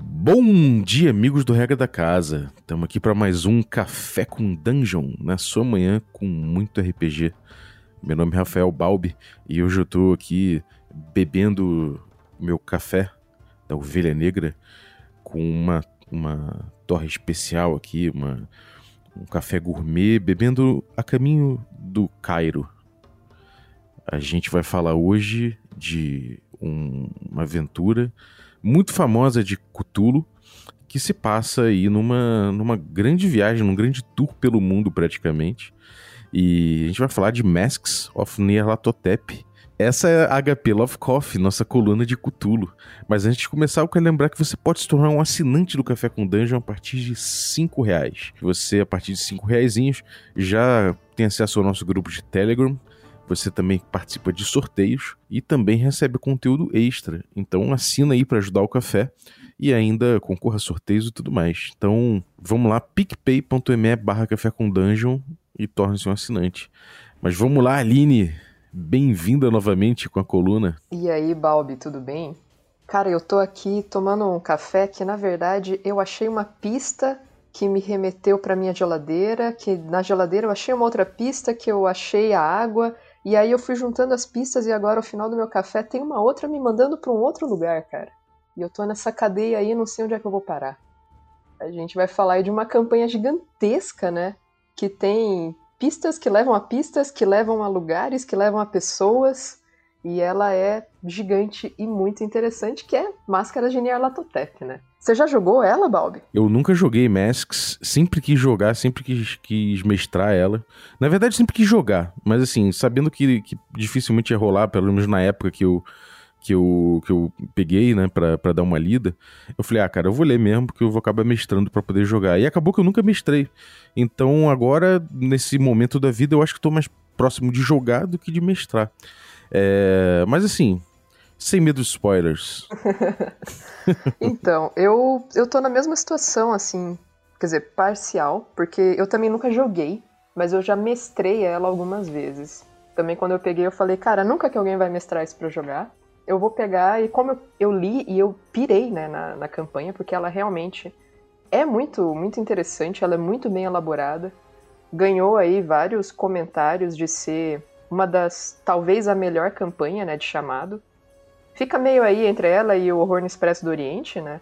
Bom dia, amigos do Regra da Casa. Estamos aqui para mais um Café com Dungeon, na sua manhã com muito RPG. Meu nome é Rafael Balbi e hoje eu estou aqui bebendo meu café da Ovelha Negra com uma, uma torre especial aqui, uma, um café gourmet, bebendo a caminho do Cairo. A gente vai falar hoje de um- uma aventura muito famosa de Cthulhu que se passa aí numa, numa grande viagem, num grande tour pelo mundo praticamente. E a gente vai falar de Masks of Nyarlathotep. Essa é a HP Love Coffee, nossa coluna de Cthulhu. Mas antes de começar, eu quero lembrar que você pode se tornar um assinante do Café com Dungeon a partir de 5 reais. Você, a partir de 5 reaisinhos, já tem acesso ao nosso grupo de Telegram. Você também participa de sorteios e também recebe conteúdo extra. Então assina aí para ajudar o café e ainda concorra a sorteios e tudo mais. Então vamos lá, picpay.me barra café com dungeon e torne-se um assinante. Mas vamos lá, Aline, bem-vinda novamente com a coluna. E aí, Balbi, tudo bem? Cara, eu tô aqui tomando um café que, na verdade, eu achei uma pista que me remeteu pra minha geladeira, que na geladeira eu achei uma outra pista que eu achei a água, e aí eu fui juntando as pistas e agora, ao final do meu café, tem uma outra me mandando pra um outro lugar, cara. E eu tô nessa cadeia aí, não sei onde é que eu vou parar. A gente vai falar aí de uma campanha gigantesca, né? Que tem pistas que levam a pistas, que levam a lugares, que levam a pessoas. E ela é gigante e muito interessante, que é Máscara de Nyarlathotep, né? Você já jogou ela, Balbi? Eu nunca joguei Masks, sempre quis jogar, sempre quis, quis mestrar ela. Na verdade, sempre quis jogar, mas assim, sabendo que, que dificilmente ia rolar, pelo menos na época que eu, que eu, que eu peguei, né, pra, pra dar uma lida, eu falei, ah, cara, eu vou ler mesmo, porque eu vou acabar mestrando pra poder jogar. E acabou que eu nunca mestrei. Então, agora, nesse momento da vida, eu acho que tô mais próximo de jogar do que de mestrar. É, mas assim, sem medo de spoilers. Então, eu, eu tô na mesma situação, assim, quer dizer, parcial, porque eu também nunca joguei, mas eu já mestrei ela algumas vezes. Também quando eu peguei, eu falei, cara, nunca que alguém vai mestrar isso pra jogar. Eu vou pegar, e como eu, eu li e eu pirei, né, na, na campanha, porque ela realmente é muito, muito interessante, ela é muito bem elaborada. Ganhou aí vários comentários de ser uma das, talvez a melhor campanha, né, de chamado. Fica meio aí entre ela e o Horror no Expresso do Oriente, né?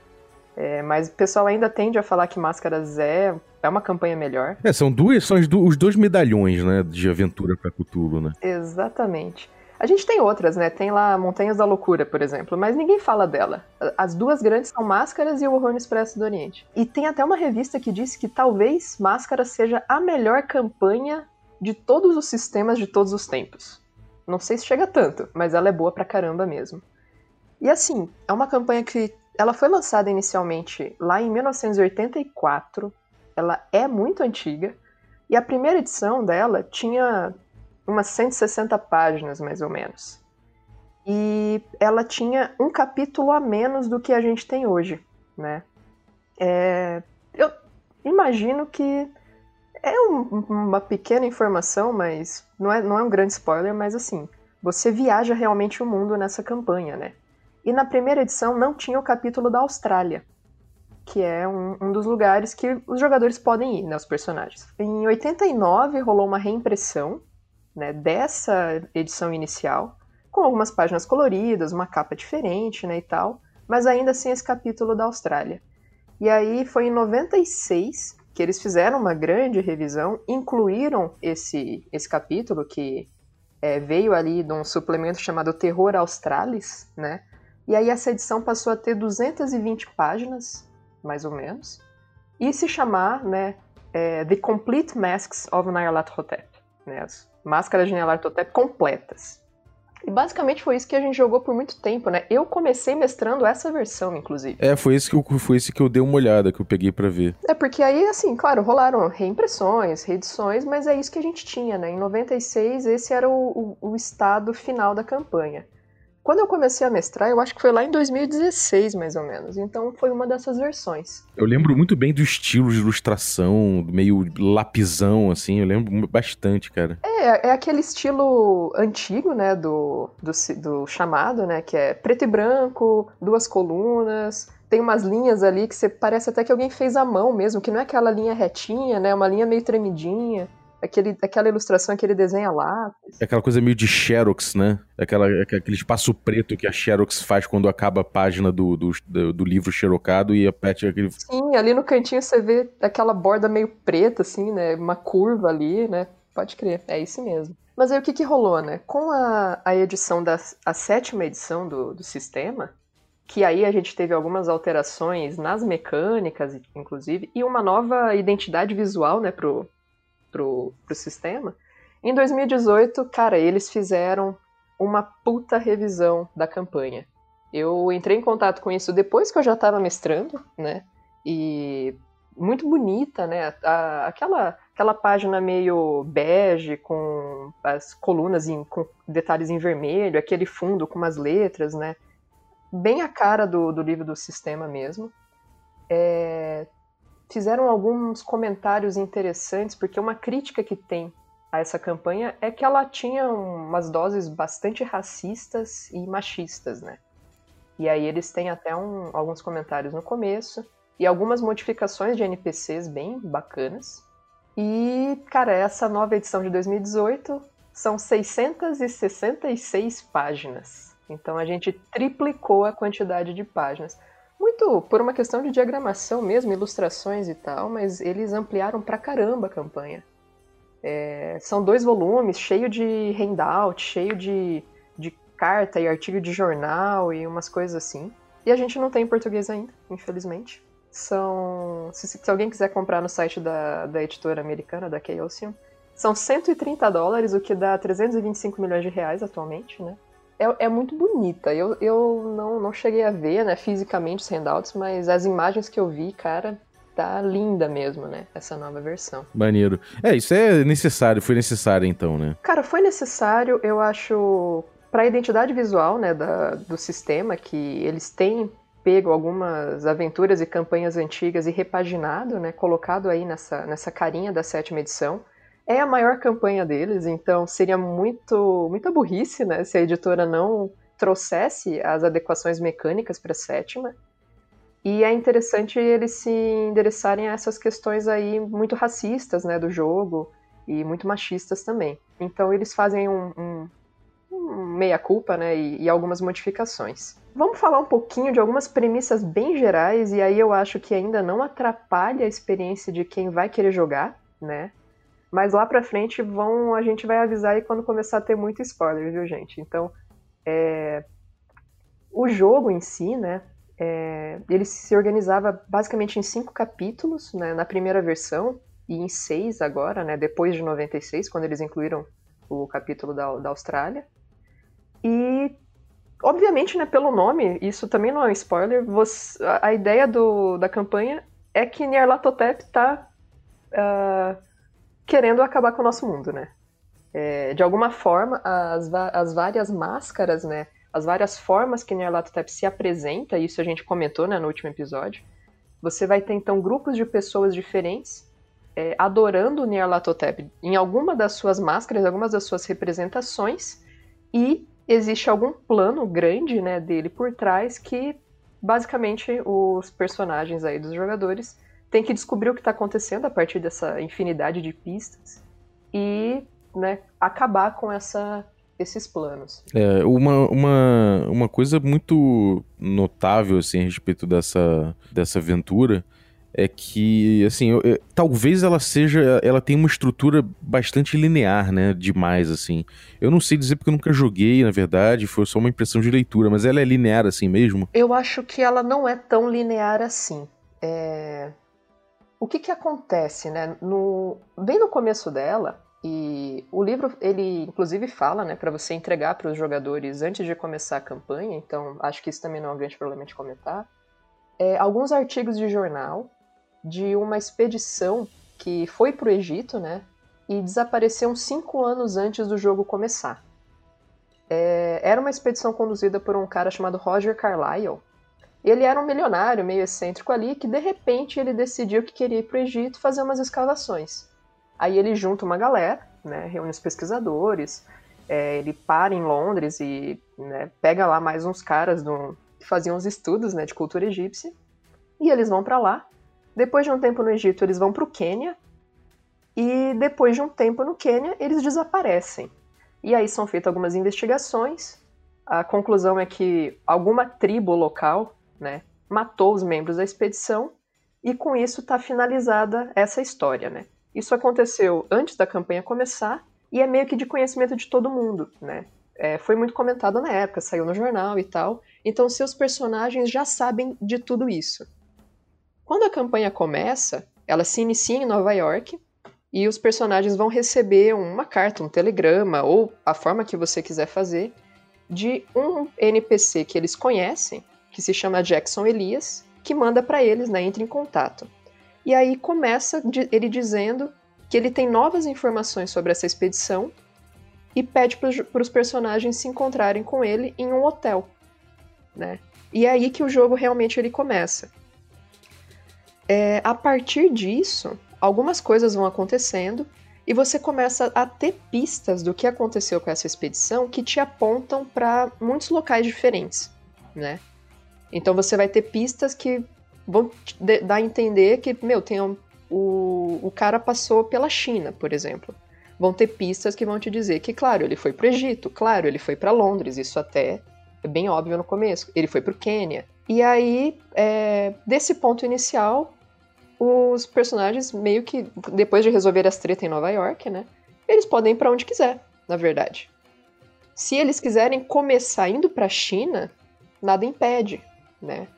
É, mas o pessoal ainda tende a falar que Máscaras é, é uma campanha melhor. É, são duas, são os dois medalhões, né, de aventura pra Cthulhu, né? Exatamente. A gente tem outras, né? Tem lá Montanhas da Loucura, por exemplo, mas ninguém fala dela. As duas grandes são Máscaras e o Horror no Expresso do Oriente. E tem até uma revista que disse que talvez Máscaras seja a melhor campanha de todos os sistemas de todos os tempos. Não sei se chega tanto, mas ela é boa pra caramba mesmo. E assim, é uma campanha que ela foi lançada inicialmente lá em 1984. Ela é muito antiga. E a primeira edição dela tinha umas 160 páginas, mais ou menos. E ela tinha um capítulo a menos do que a gente tem hoje, né? É, eu imagino que é um- uma pequena informação, mas não é, não é um grande spoiler, mas assim, você viaja realmente o mundo nessa campanha, né? E na primeira edição não tinha o capítulo da Austrália, que é um, um dos lugares que os jogadores podem ir, né, os personagens. Em 89 rolou uma reimpressão né, dessa edição inicial, com algumas páginas coloridas, uma capa diferente, né, e tal, mas ainda assim esse capítulo da Austrália. E aí foi em 96 que eles fizeram uma grande revisão, incluíram esse, esse capítulo que é, veio ali de um suplemento chamado Terror Australis, né? E aí essa edição passou a ter 220 páginas, mais ou menos, e se chamar, né, é, The Complete Masks of Nyarlathotep, né? As máscaras de Nyarlathotep completas. E basicamente foi isso que a gente jogou por muito tempo, né? Eu comecei mestrando essa versão, inclusive. É, foi esse que eu, foi esse que eu dei uma olhada, que eu peguei pra ver. É porque aí, assim, claro, rolaram reimpressões, reedições, mas é isso que a gente tinha, né? Em 96, esse era o, o, o estado final da campanha. Quando eu comecei a mestrar, eu acho que foi lá em 2016, mais ou menos. Então foi uma dessas versões. Eu lembro muito bem do estilo de ilustração, meio lapizão, assim. Eu lembro bastante, cara. É, é aquele estilo antigo, né, do, do, do chamado, né, que é preto e branco, duas colunas, tem umas linhas ali que você parece até que alguém fez à mão mesmo, que não é aquela linha retinha, né? Uma linha meio tremidinha. Aquele, aquela ilustração, aquele desenho lápis. É aquela coisa meio de Xerox, né? Aquela, aquele espaço preto que a Xerox faz quando acaba a página do, do, do, do livro xerocado e apete aquele. Sim, ali no cantinho você vê aquela borda meio preta, assim, né? Uma curva ali, né? Pode crer, é isso mesmo. Mas aí o que, que rolou, né? Com a, a edição da a sétima edição do, do sistema, que aí a gente teve algumas alterações nas mecânicas, inclusive, e uma nova identidade visual, né, pro, pro, pro sistema. Em 2018, cara, eles fizeram uma puta revisão da campanha. Eu entrei em contato com isso depois que eu já estava mestrando, né? E muito bonita, né? A, aquela, aquela página meio bege, com as colunas em, com detalhes em vermelho, aquele fundo com umas letras, né? bem a cara do, do livro do sistema mesmo. É, fizeram alguns comentários interessantes, porque uma crítica que tem a essa campanha é que ela tinha umas doses bastante racistas e machistas, né? E aí eles têm até um, alguns comentários no começo e algumas modificações de NPCs bem bacanas. E, cara, essa nova edição de 2018 são 666 páginas. Então a gente triplicou a quantidade de páginas. Muito por uma questão de diagramação mesmo, ilustrações e tal, mas eles ampliaram pra caramba a campanha. É, são dois volumes, cheio de handout, cheio de, de carta e artigo de jornal e umas coisas assim. E a gente não tem em português ainda, infelizmente. São. Se, se alguém quiser comprar no site da, da editora americana, da Chaosium, são 130 dólares, o que dá 325 milhões de reais atualmente, né? É, é muito bonita. Eu, eu não, não cheguei a ver, né, fisicamente os handouts, mas as imagens que eu vi, cara, tá linda mesmo, né? Essa nova versão. Maneiro. É, isso é necessário, foi necessário então, né? Cara, foi necessário, eu acho, para a identidade visual, né, da, do sistema, que eles têm pego algumas aventuras e campanhas antigas e repaginado, né, colocado aí nessa, nessa carinha da sétima edição é a maior campanha deles, então seria muito muita burrice, né, se a editora não trouxesse as adequações mecânicas para a sétima. E é interessante eles se endereçarem a essas questões aí muito racistas, né, do jogo e muito machistas também. Então eles fazem um, um, um meia-culpa, né, e, e algumas modificações. Vamos falar um pouquinho de algumas premissas bem gerais, e aí eu acho que ainda não atrapalha a experiência de quem vai querer jogar, né? Mas lá pra frente vão, a gente vai avisar aí quando começar a ter muito spoiler, viu, gente? Então, é... o jogo em si, né? É... ele se organizava basicamente em cinco capítulos, né? Na primeira versão e em seis agora, né? Depois de 96, quando eles incluíram o capítulo da, da Austrália. E obviamente, né, pelo nome, isso também não é um spoiler, você, a, ideia do, da campanha é que Nyarlathotep está uh, querendo acabar com o nosso mundo, né? É, de alguma forma, as, as várias máscaras, né? As várias formas que Nyarlathotep se apresenta, isso a gente comentou né, no último episódio, você vai ter então grupos de pessoas diferentes é, adorando o Nyarlathotep em alguma das suas máscaras, algumas das suas representações, e existe algum plano grande né, dele por trás que basicamente os personagens aí dos jogadores tem que descobrir o que está acontecendo a partir dessa infinidade de pistas e né, acabar com essa, esses planos. É, uma, uma, uma coisa muito notável assim, a respeito dessa, dessa aventura é que, assim, eu, eu, talvez ela seja, ela tem uma estrutura bastante linear, né, demais, assim. Eu não sei dizer porque eu nunca joguei, na verdade, foi só uma impressão de leitura, mas ela é linear assim mesmo? Eu acho que ela não é tão linear assim. É o que, que acontece, né? No, bem no começo dela, e o livro, ele inclusive fala, né, para você entregar para os jogadores antes de começar a campanha, então acho que isso também não é um grande problema de comentar. É, alguns artigos de jornal de uma expedição que foi para o Egito, né, e desapareceu cinco anos antes do jogo começar. é, era uma expedição conduzida por um cara chamado Roger Carlyle. Ele era um milionário meio excêntrico ali que de repente ele decidiu que queria ir para o Egito fazer umas escavações. Aí ele junta uma galera, né, reúne os pesquisadores, é, ele para em Londres e né, pega lá mais uns caras do, que faziam os estudos né, de cultura egípcia e eles vão para lá. Depois de um tempo no Egito, eles vão para o Quênia e depois de um tempo no Quênia, eles desaparecem. E aí são feitas algumas investigações. A conclusão é que alguma tribo local né, matou os membros da expedição e com isso está finalizada essa história. Né? Isso aconteceu antes da campanha começar e é meio que de conhecimento de todo mundo. Né? É, foi muito comentado na época, saiu no jornal e tal. Então seus personagens já sabem de tudo isso. Quando a campanha começa, ela se inicia em Nova York e os personagens vão receber uma carta, um telegrama ou a forma que você quiser fazer de um NPC que eles conhecem, que se chama Jackson Elias, que manda para eles, né, entre em contato. E aí começa ele dizendo que ele tem novas informações sobre essa expedição e pede para os personagens se encontrarem com ele em um hotel, né? E é aí que o jogo realmente ele começa. É, a partir disso, algumas coisas vão acontecendo e você começa a ter pistas do que aconteceu com essa expedição que te apontam para muitos locais diferentes, né? Então você vai ter pistas que vão dar a entender que, meu, tem um, o, o cara passou pela China, por exemplo. Vão ter pistas que vão te dizer que, claro, ele foi para o Egito, claro, ele foi para Londres, isso até é bem óbvio no começo. Ele foi para o Quênia. E aí, é, desse ponto inicial, os personagens meio que, depois de resolver as tretas em Nova York, né? Eles podem ir pra onde quiser, na verdade. Se eles quiserem começar indo pra China, nada impede, né?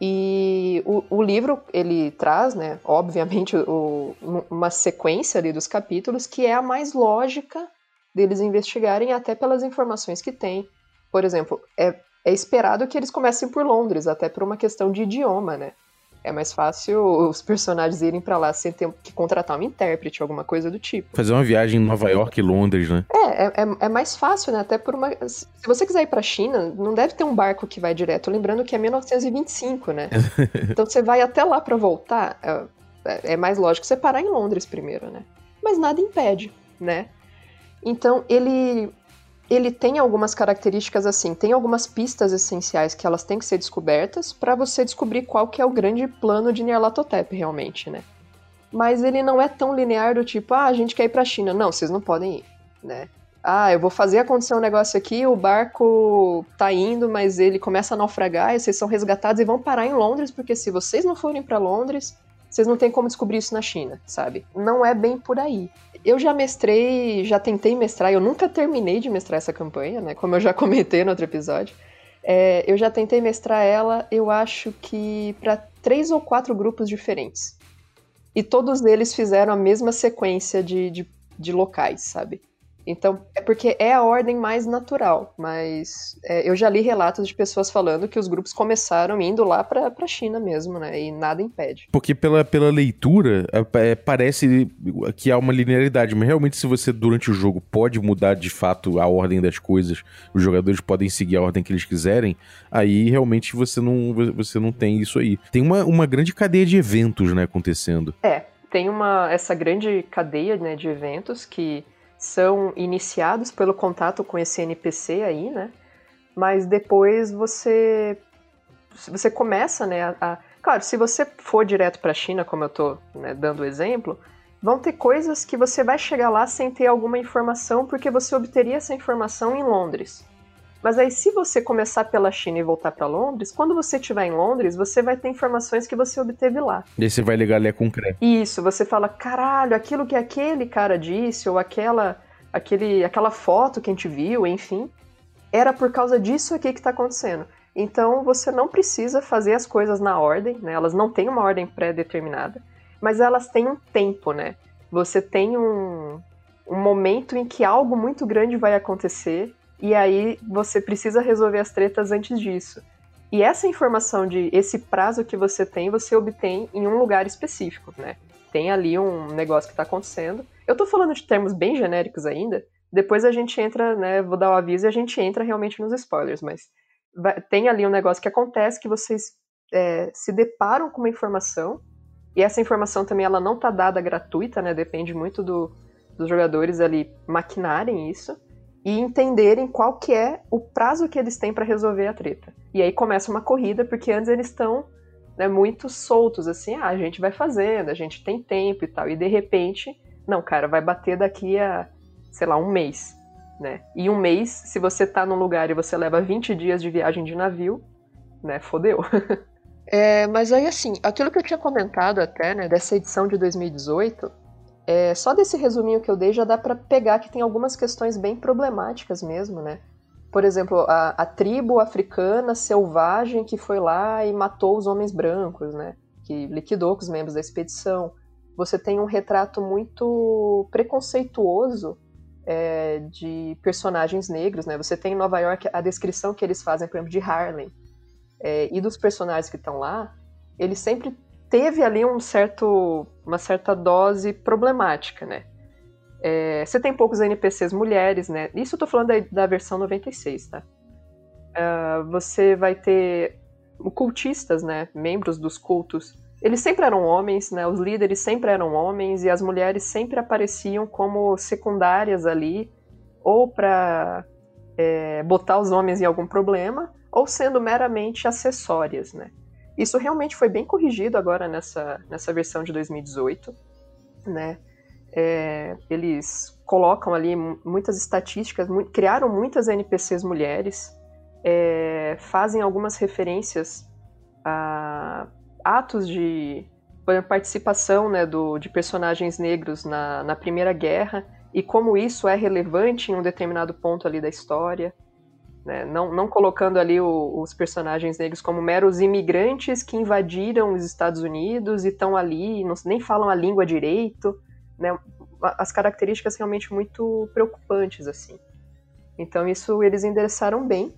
E o, o livro, ele traz, né, obviamente, o, uma sequência ali dos capítulos que é a mais lógica deles investigarem, até pelas informações que tem. Por exemplo, é, é esperado que eles comecem por Londres, até por uma questão de idioma, né? É mais fácil os personagens irem para lá sem ter que contratar um intérprete, alguma coisa do tipo. Fazer uma viagem em Nova York e Londres, né? É, é, é, é mais fácil, né? Até por uma. Se você quiser ir pra China, não deve ter um barco que vai direto. Lembrando que é 1925, né? então você vai até lá para voltar. É, é mais lógico você parar em Londres primeiro, né? Mas nada impede, né? Então ele ele tem algumas características assim, tem algumas pistas essenciais que elas têm que ser descobertas para você descobrir qual que é o grande plano de Nyarlathotep realmente, né? Mas ele não é tão linear do tipo, ah, a gente quer ir pra China. Não, vocês não podem ir, né? Ah, eu vou fazer acontecer um negócio aqui, o barco tá indo, mas ele começa a naufragar e vocês são resgatados e vão parar em Londres, porque se vocês não forem para Londres, vocês não têm como descobrir isso na China, sabe? Não é bem por aí. Eu já mestrei, já tentei mestrar, eu nunca terminei de mestrar essa campanha, né? Como eu já comentei no outro episódio. É, eu já tentei mestrar ela, eu acho que para três ou quatro grupos diferentes. E todos eles fizeram a mesma sequência de, de, de locais, sabe? Então, é porque é a ordem mais natural, mas é, eu já li relatos de pessoas falando que os grupos começaram indo lá pra, pra China mesmo, né? E nada impede. Porque pela, pela leitura, é, é, parece que há uma linearidade, mas realmente se você, durante o jogo, pode mudar de fato a ordem das coisas, os jogadores podem seguir a ordem que eles quiserem, aí realmente você não, você não tem isso aí. Tem uma, uma grande cadeia de eventos, né, acontecendo. É, tem uma, essa grande cadeia né, de eventos que são iniciados pelo contato com esse NPC aí, né? Mas depois você você começa, né, a, a... claro, se você for direto para a China, como eu estou né, dando o exemplo, vão ter coisas que você vai chegar lá sem ter alguma informação, porque você obteria essa informação em Londres. Mas aí, se você começar pela China e voltar para Londres, quando você estiver em Londres, você vai ter informações que você obteve lá. E aí você vai ligar ali a concreto. Isso, você fala, caralho, aquilo que aquele cara disse, ou aquela, aquele, aquela foto que a gente viu, enfim, era por causa disso aqui que está acontecendo. Então você não precisa fazer as coisas na ordem, né? Elas não têm uma ordem pré-determinada, mas elas têm um tempo, né? Você tem um, um momento em que algo muito grande vai acontecer e aí você precisa resolver as tretas antes disso. E essa informação de esse prazo que você tem, você obtém em um lugar específico, né? Tem ali um negócio que está acontecendo. Eu estou falando de termos bem genéricos ainda, Depois a gente entra, né? Vou dar o aviso e a gente entra realmente nos spoilers, mas vai, tem ali um negócio que acontece que vocês é, se deparam com uma informação e essa informação também ela não tá dada gratuita, né? Depende muito do, dos jogadores ali maquinarem isso e entenderem qual que é o prazo que eles têm para resolver a treta. E aí começa uma corrida porque antes eles estão né, muito soltos assim, ah, a gente vai fazendo, a gente tem tempo e tal. E de repente, não, cara, vai bater daqui a, sei lá, um mês, né? E um mês, se você tá num lugar e você leva 20 dias de viagem de navio, né, fodeu. É, mas aí, assim, aquilo que eu tinha comentado até, né, dessa edição de 2018, é, só desse resuminho que eu dei já dá para pegar que tem algumas questões bem problemáticas mesmo, né? Por exemplo, a, a, tribo africana selvagem que foi lá e matou os homens brancos, né? Que liquidou com os membros da expedição. Você tem um retrato muito preconceituoso é, de personagens negros, né? Você tem em Nova York a descrição que eles fazem, por exemplo, de Harlem é, e dos personagens que estão lá, ele sempre teve ali um certo, uma certa dose problemática, né? É, você tem poucos NPCs mulheres, né? Isso eu tô falando da, da versão 96, tá? Uh, você vai ter cultistas, né? Membros dos cultos. Eles sempre eram homens, né? Os líderes sempre eram homens e as mulheres sempre apareciam como secundárias ali, ou para é, botar os homens em algum problema, ou sendo meramente acessórias, né? Isso realmente foi bem corrigido agora nessa, nessa versão de 2018, né? É, eles colocam ali muitas estatísticas, mu criaram muitas NPCs mulheres, é, fazem algumas referências a atos de participação né, do, de personagens negros na, na Primeira Guerra e como isso é relevante em um determinado ponto ali da história né? não, não colocando ali o, os personagens negros como meros imigrantes que invadiram os Estados Unidos e estão ali, não, nem falam a língua direito, né? as características realmente muito preocupantes assim. Então isso eles endereçaram bem.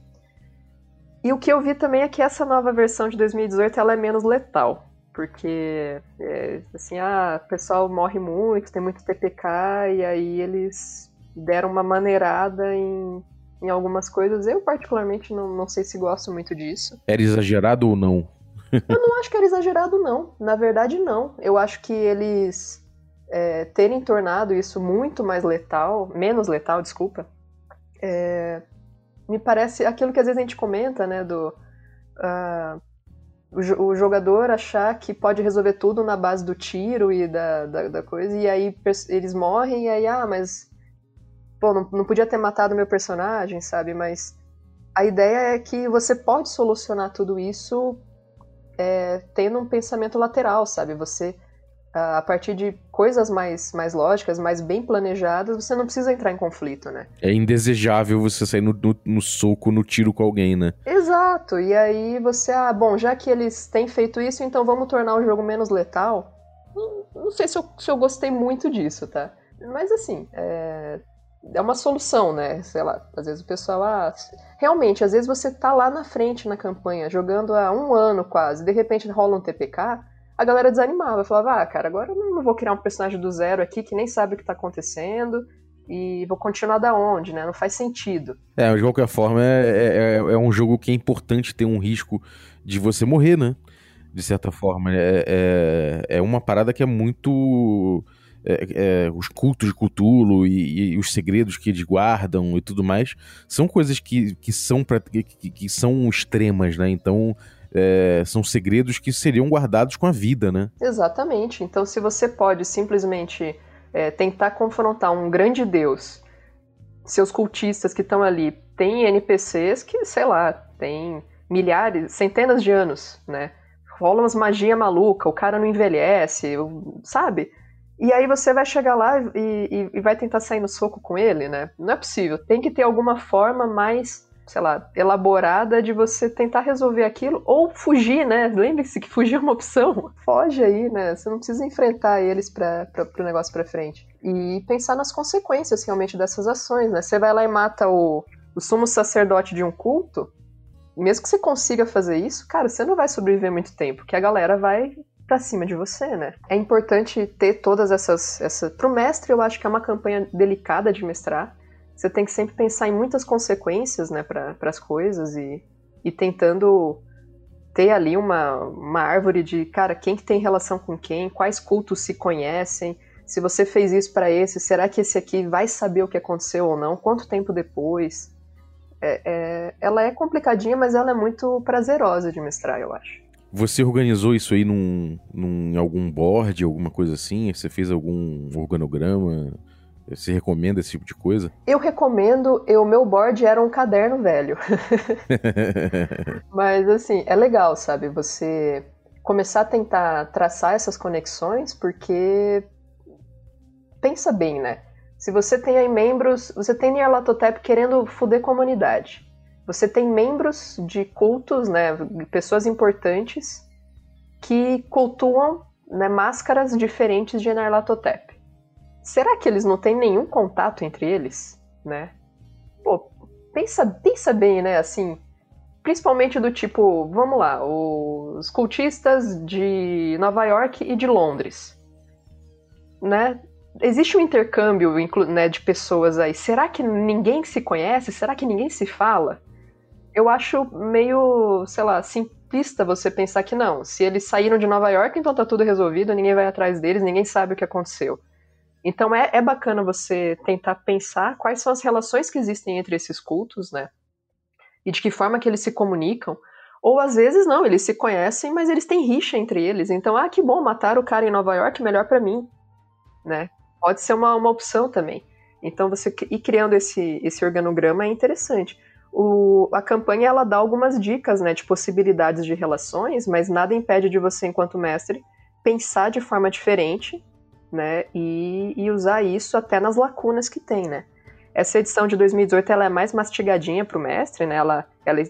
E o que eu vi também é que essa nova versão de 2018 ela é menos letal, porque é, assim, ah, o pessoal morre muito, tem muito TPK e aí eles deram uma maneirada em em algumas coisas. Eu, particularmente, não, não sei se gosto muito disso. Era exagerado ou não? eu não acho que era exagerado, não. Na verdade, não. Eu acho que eles é, terem tornado isso muito mais letal, menos letal, desculpa, é, me parece aquilo que às vezes a gente comenta, né, do uh, o, jogador achar que pode resolver tudo na base do tiro e da, da, da coisa, e aí eles morrem, e aí, ah, mas pô, não, não podia ter matado meu personagem, sabe? Mas a ideia é que você pode solucionar tudo isso é, tendo um pensamento lateral, sabe? Você, a partir de coisas mais, mais lógicas, mais bem planejadas, você não precisa entrar em conflito, né? É indesejável você sair no, no, no soco, no tiro com alguém, né? Exato. E aí você, ah, bom, já que eles têm feito isso, então vamos tornar o jogo menos letal. Não, não sei se eu, se eu gostei muito disso, tá? Mas assim, é, é uma solução, né? Sei lá, às vezes o pessoal, ah, realmente, às vezes você tá lá na frente na campanha, jogando há um ano quase, de repente rola um TPK, a galera desanimava, falava, ah, cara, agora eu não vou criar um personagem do zero aqui que nem sabe o que tá acontecendo e vou continuar da onde, né? Não faz sentido. É, de qualquer forma, é, é, é um jogo que é importante ter um risco de você morrer, né? De certa forma. É, é, é uma parada que é muito é, é, os cultos de Cthulhu e, e, os segredos que eles guardam e tudo mais, são coisas que, que, são, pra, que, que são extremas, né? Então, é, são segredos que seriam guardados com a vida, né? Exatamente. Então, se você pode simplesmente é, tentar confrontar um grande deus, seus cultistas que estão ali têm NPCs que, sei lá, tem milhares, centenas de anos, né? Rola umas magia maluca, o cara não envelhece, sabe? E aí você vai chegar lá e, e, e, vai tentar sair no soco com ele, né? Não é possível. Tem que ter alguma forma mais, sei lá, elaborada de você tentar resolver aquilo ou fugir, né? Lembre-se que fugir é uma opção. Foge aí, né? Você não precisa enfrentar eles para o negócio para frente. E pensar nas consequências realmente dessas ações, né? Você vai lá e mata o, o sumo sacerdote de um culto, mesmo que você consiga fazer isso, cara, você não vai sobreviver muito tempo, porque a galera vai para cima de você, né? É importante ter todas essas, essa pro mestre eu acho que é uma campanha delicada de mestrar, você tem que sempre pensar em muitas consequências, né, para as coisas e, e tentando ter ali uma, uma árvore de, cara, quem que tem relação com quem, quais cultos se conhecem, se você fez isso para esse, será que esse aqui vai saber o que aconteceu ou não? Quanto tempo depois? É, é, ela é complicadinha, mas ela é muito prazerosa de mestrar, eu acho. Você organizou isso aí num, num algum board, alguma coisa assim? Você fez algum organograma? Você recomenda esse tipo de coisa? Eu recomendo. O meu board era um caderno velho. Mas assim, é legal, sabe? Você começar a tentar traçar essas conexões, porque pensa bem, né? Se você tem aí membros, você tem Nyarlathotep querendo foder comunidade. Você tem membros de cultos, né, pessoas importantes que cultuam né, máscaras diferentes de Nyarlathotep. Será que eles não têm nenhum contato entre eles, né? Pô, pensa, pensa bem, né, assim, principalmente do tipo, vamos lá, os cultistas de Nova York e de Londres, né? existe um intercâmbio né, de pessoas aí. Será que ninguém se conhece? Será que ninguém se fala? Eu acho meio, sei lá, simplista você pensar que não. Se eles saíram de Nova York, então tá tudo resolvido, ninguém vai atrás deles, ninguém sabe o que aconteceu. Então é, é bacana você tentar pensar quais são as relações que existem entre esses cultos, né? E de que forma que eles se comunicam. Ou às vezes não, eles se conhecem, mas eles têm rixa entre eles. Então, ah, que bom, matar o cara em Nova York, melhor para mim, né? pode ser uma, uma opção também. Então você ir criando esse, esse organograma é interessante. O, a campanha ela dá algumas dicas né, de possibilidades de relações, mas nada impede de você, enquanto mestre, pensar de forma diferente né, e, e usar isso até nas lacunas que tem. Né. Essa edição de 2018 ela é mais mastigadinha para o mestre, né, ela, ela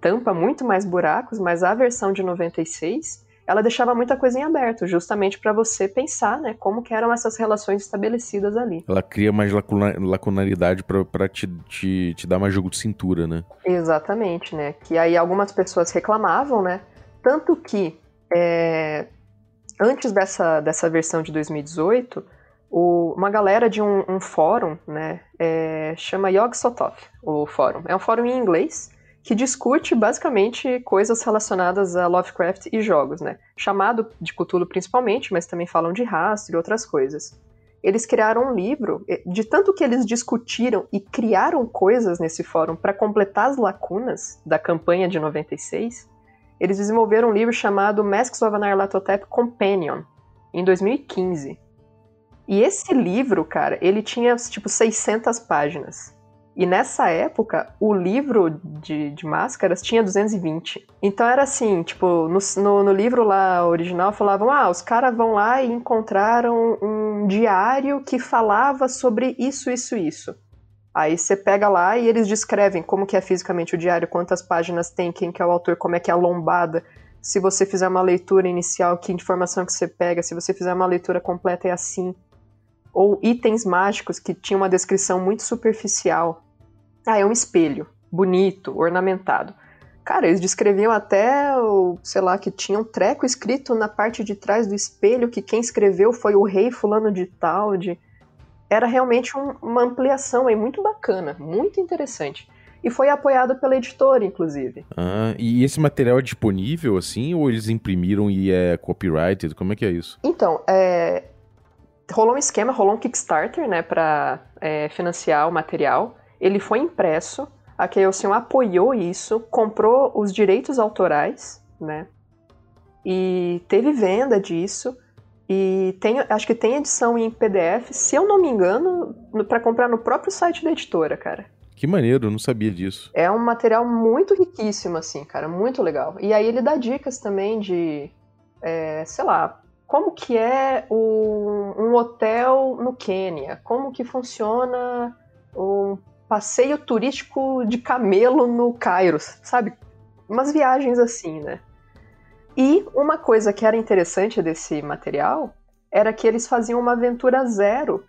tampa muito mais buracos, mas a versão de 96 ela deixava muita coisa em aberto, justamente para você pensar, né, como que eram essas relações estabelecidas ali. Ela cria mais lacuna, lacunaridade para te, te, te dar mais jogo de cintura, né? Exatamente, né? Que aí algumas pessoas reclamavam, né? Tanto que é, antes dessa, dessa versão de 2018, o, uma galera de um, um fórum, né, é, chama Yog Sothoth, o fórum. É um fórum em inglês que discute basicamente coisas relacionadas a Lovecraft e jogos, né? Chamado de Cthulhu principalmente, mas também falam de rastro e outras coisas. Eles criaram um livro, de tanto que eles discutiram e criaram coisas nesse fórum para completar as lacunas da campanha de 96, eles desenvolveram um livro chamado Masks of Nyarlathotep Companion, em 2015. E esse livro, cara, ele tinha tipo 600 páginas. E nessa época, o livro de, de máscaras tinha 220. Então era assim, tipo, no, no, no livro lá original falavam: ah, os caras vão lá e encontraram um diário que falava sobre isso, isso, isso. Aí você pega lá e eles descrevem como que é fisicamente o diário, quantas páginas tem, quem que é o autor, como é que é a lombada. Se você fizer uma leitura inicial, que informação que você pega. Se você fizer uma leitura completa, é assim. Ou itens mágicos que tinham uma descrição muito superficial. Ah, é um espelho, bonito, ornamentado. Cara, eles descreviam até, sei lá, que tinha um treco escrito na parte de trás do espelho que quem escreveu foi o rei fulano de tal, de... Era realmente um, uma ampliação aí muito bacana, muito interessante. E foi apoiado pela editora, inclusive. Ah, e esse material é disponível, assim, ou eles imprimiram e é copyrighted? Como é que é isso? Então, é... rolou um esquema, rolou um Kickstarter, né, pra é, financiar o material. Ele foi impresso, a Chaosium apoiou isso, comprou os direitos autorais, né? E teve venda disso. E tem, acho que tem edição em PDF, se eu não me engano, para comprar no próprio site da editora, cara. Que maneiro, eu não sabia disso. É um material muito riquíssimo, assim, cara, muito legal. E aí ele dá dicas também de, é, sei lá, como que é o, um hotel no Quênia, como que funciona um passeio turístico de camelo no Cairo, sabe? Umas viagens assim, né? E uma coisa que era interessante desse material era que eles faziam uma aventura zero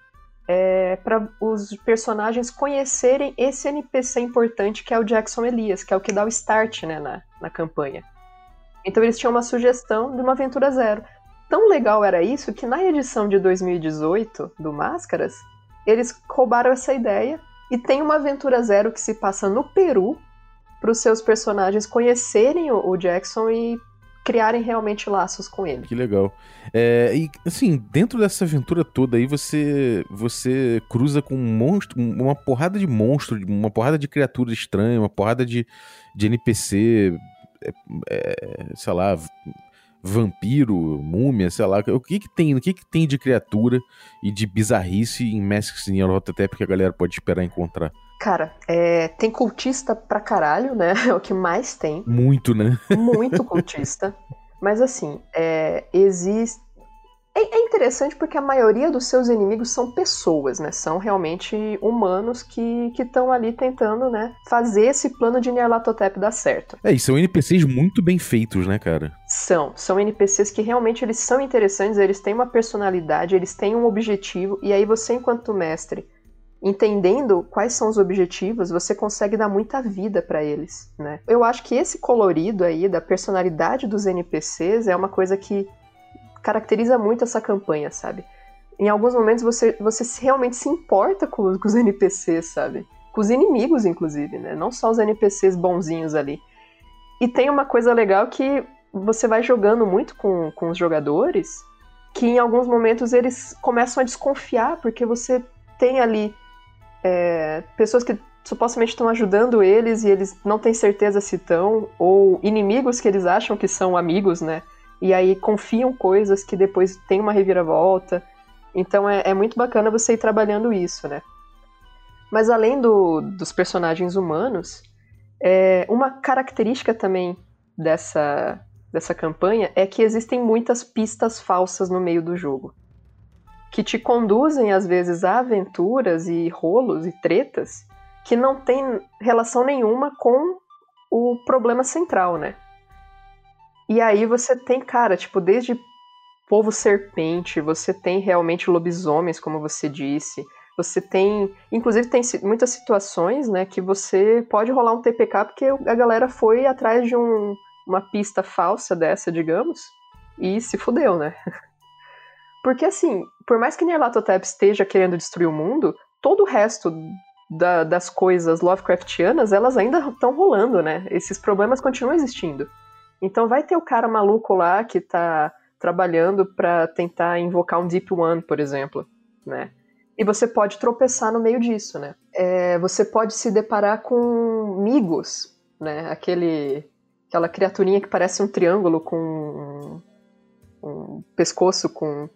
é, para os personagens conhecerem esse NPC importante que é o Jackson Elias, que é o que dá o start né, na, na campanha. Então eles tinham uma sugestão de uma aventura zero. Tão legal era isso que na edição de 2018 do Máscaras, eles roubaram essa ideia E tem uma aventura zero que se passa no Peru, para os seus personagens conhecerem o, Jackson e criarem realmente laços com ele. Que legal. É, e assim, dentro dessa aventura toda aí, você você cruza com um monstro, uma porrada de monstros, uma porrada de criaturas estranhas, uma porrada de, de NPC, é, é, sei lá, vampiro, múmia, sei lá. O que que tem, o que que tem de criatura e de bizarrice em Masks in Rototep que a galera pode esperar encontrar? Cara, é, tem cultista pra caralho, né? É o que mais tem. Muito, né? Muito cultista. Mas assim, é, existe. É, é, interessante porque a maioria dos seus inimigos são pessoas, né? São realmente humanos que estão ali tentando, né? Fazer esse plano de Nyarlathotep dar certo. É, e são NPCs muito bem feitos, né, cara? São. São NPCs que realmente eles são interessantes, eles têm uma personalidade, eles têm um objetivo, e aí você, enquanto mestre, entendendo quais são os objetivos, você consegue dar muita vida para eles, né? Eu acho que esse colorido aí da personalidade dos NPCs é uma coisa que caracteriza muito essa campanha, sabe? Em alguns momentos você, você realmente se importa com, com os NPCs, sabe? Com os inimigos, inclusive, né? Não só os NPCs bonzinhos ali. E tem uma coisa legal que você vai jogando muito com, com os jogadores, que em alguns momentos eles começam a desconfiar, porque você tem ali é, pessoas que supostamente estão ajudando eles e eles não têm certeza se estão, ou inimigos que eles acham que são amigos, né? E aí confiam coisas que depois tem uma reviravolta. Então é, é muito bacana você ir trabalhando isso, né? Mas além do, dos personagens humanos, é, uma característica também dessa, dessa campanha é que existem muitas pistas falsas no meio do jogo que te conduzem às vezes a aventuras e rolos e tretas que não tem relação nenhuma com o problema central, né? E aí você tem, cara, tipo, desde povo serpente, você tem realmente lobisomens, como você disse. Você tem, inclusive tem muitas situações, né, que você pode rolar um TPK porque a galera foi atrás de um, uma pista falsa dessa, digamos, e se fudeu, né? Porque, assim, por mais que Nyarlathotep esteja querendo destruir o mundo, todo o resto da, das coisas Lovecraftianas, elas ainda estão rolando, né? Esses problemas continuam existindo. Então vai ter o cara maluco lá que tá trabalhando para tentar invocar um Deep One, por exemplo, né? E você pode tropeçar no meio disso, né? É, você pode se deparar com migos, né? Aquele, aquela criaturinha que parece um triângulo com um, um pescoço com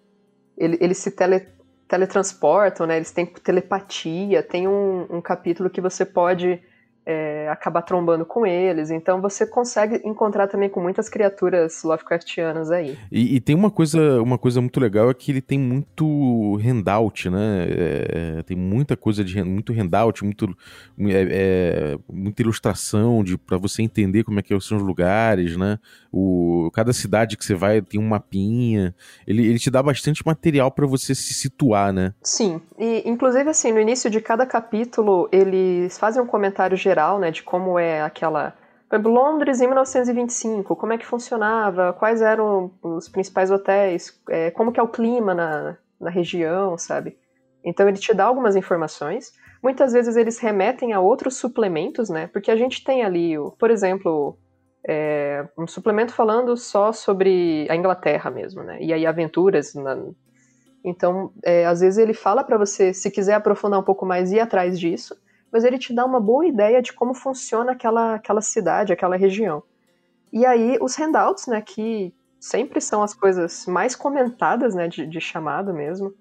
ele, eles se tele, teletransportam, né? Eles têm telepatia. Tem um, um capítulo que você pode é, acabar trombando com eles. Então você consegue encontrar também com muitas criaturas Lovecraftianas aí. E, e tem uma coisa, uma coisa muito legal é que ele tem muito handout, né? É, tem muita coisa de muito handout, muito, é, é muita ilustração de para você entender como é que são os lugares, né? O, cada cidade que você vai tem um mapinha. Ele, ele te dá bastante material para você se situar, né? Sim. E inclusive assim no início de cada capítulo eles fazem um comentário geral geral, né, de como é aquela Londres em 1925, como é que funcionava, quais eram os principais hotéis, é, como que é o clima na, na região, sabe? Então ele te dá algumas informações. Muitas vezes eles remetem a outros suplementos, né? Porque a gente tem ali, por exemplo, é, um suplemento falando só sobre a Inglaterra mesmo, né? E aí aventuras. Na... Então, é, às vezes ele fala para você, se quiser aprofundar um pouco mais, ir atrás disso mas ele te dá uma boa ideia de como funciona aquela, aquela cidade, aquela região. E aí os handouts, né, que sempre são as coisas mais comentadas, né, de, de chamado mesmo,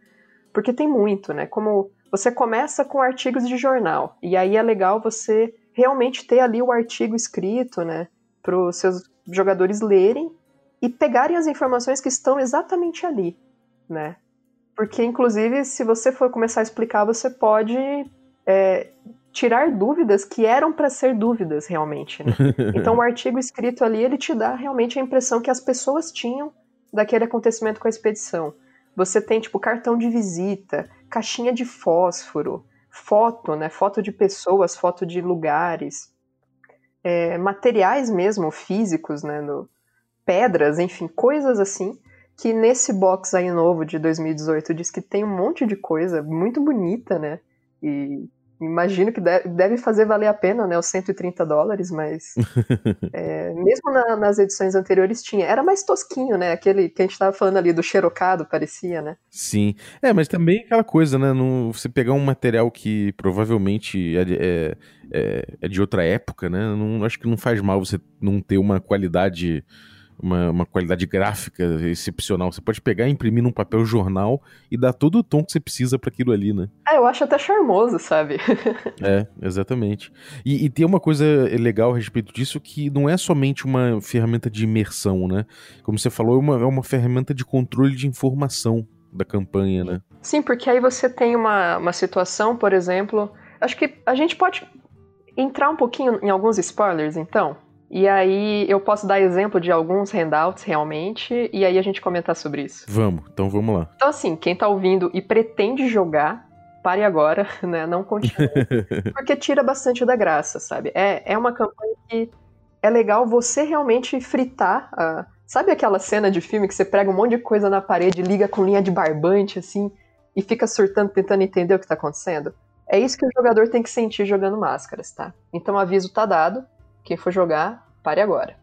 porque tem muito, né, como você começa com artigos de jornal, e aí é legal você realmente ter ali o artigo escrito, né, para os seus jogadores lerem e pegarem as informações que estão exatamente ali, né, porque inclusive se você for começar a explicar, você pode é, tirar dúvidas que eram para ser dúvidas realmente. Né? Então o artigo escrito ali ele te dá realmente a impressão que as pessoas tinham daquele acontecimento com a expedição. Você tem tipo cartão de visita, caixinha de fósforo, foto, né? Foto de pessoas, foto de lugares, é, materiais mesmo físicos, né? No, pedras, enfim, coisas assim. Que nesse box aí novo de 2018 diz que tem um monte de coisa muito bonita, né? E imagino que deve fazer valer a pena, né, os 130 dólares, mas é, mesmo na, nas edições anteriores tinha. Era mais tosquinho, né, aquele que a gente tava falando ali do xerocado, parecia, né? Sim. É, mas também aquela coisa, né, no, você pegar um material que provavelmente é, é, é, é de outra época, né, não, acho que não faz mal você não ter uma qualidade uma, uma qualidade gráfica excepcional. Você pode pegar, imprimir num papel jornal e dar todo o tom que você precisa para aquilo ali, né? É, eu acho até charmoso, sabe? é, exatamente. E, e, tem uma coisa legal a respeito disso que não é somente uma ferramenta de imersão, né? Como você falou, é uma, é uma ferramenta de controle de informação da campanha, né? Sim, porque aí você tem uma, uma situação, por exemplo. Acho que a gente pode entrar um pouquinho em alguns spoilers, então. E aí eu posso dar exemplo de alguns handouts realmente, e aí a gente comentar sobre isso. Vamos, então vamos lá. Então assim, quem tá ouvindo e pretende jogar, pare agora, né? Não continue. porque tira bastante da graça, sabe? É, é uma campanha que é legal você realmente fritar a... Sabe aquela cena de filme que você prega um monte de coisa na parede, liga com linha de barbante, assim, e fica surtando, tentando entender o que tá acontecendo? É isso que o jogador tem que sentir jogando máscaras, tá? Então aviso tá dado, quem for jogar, pare agora.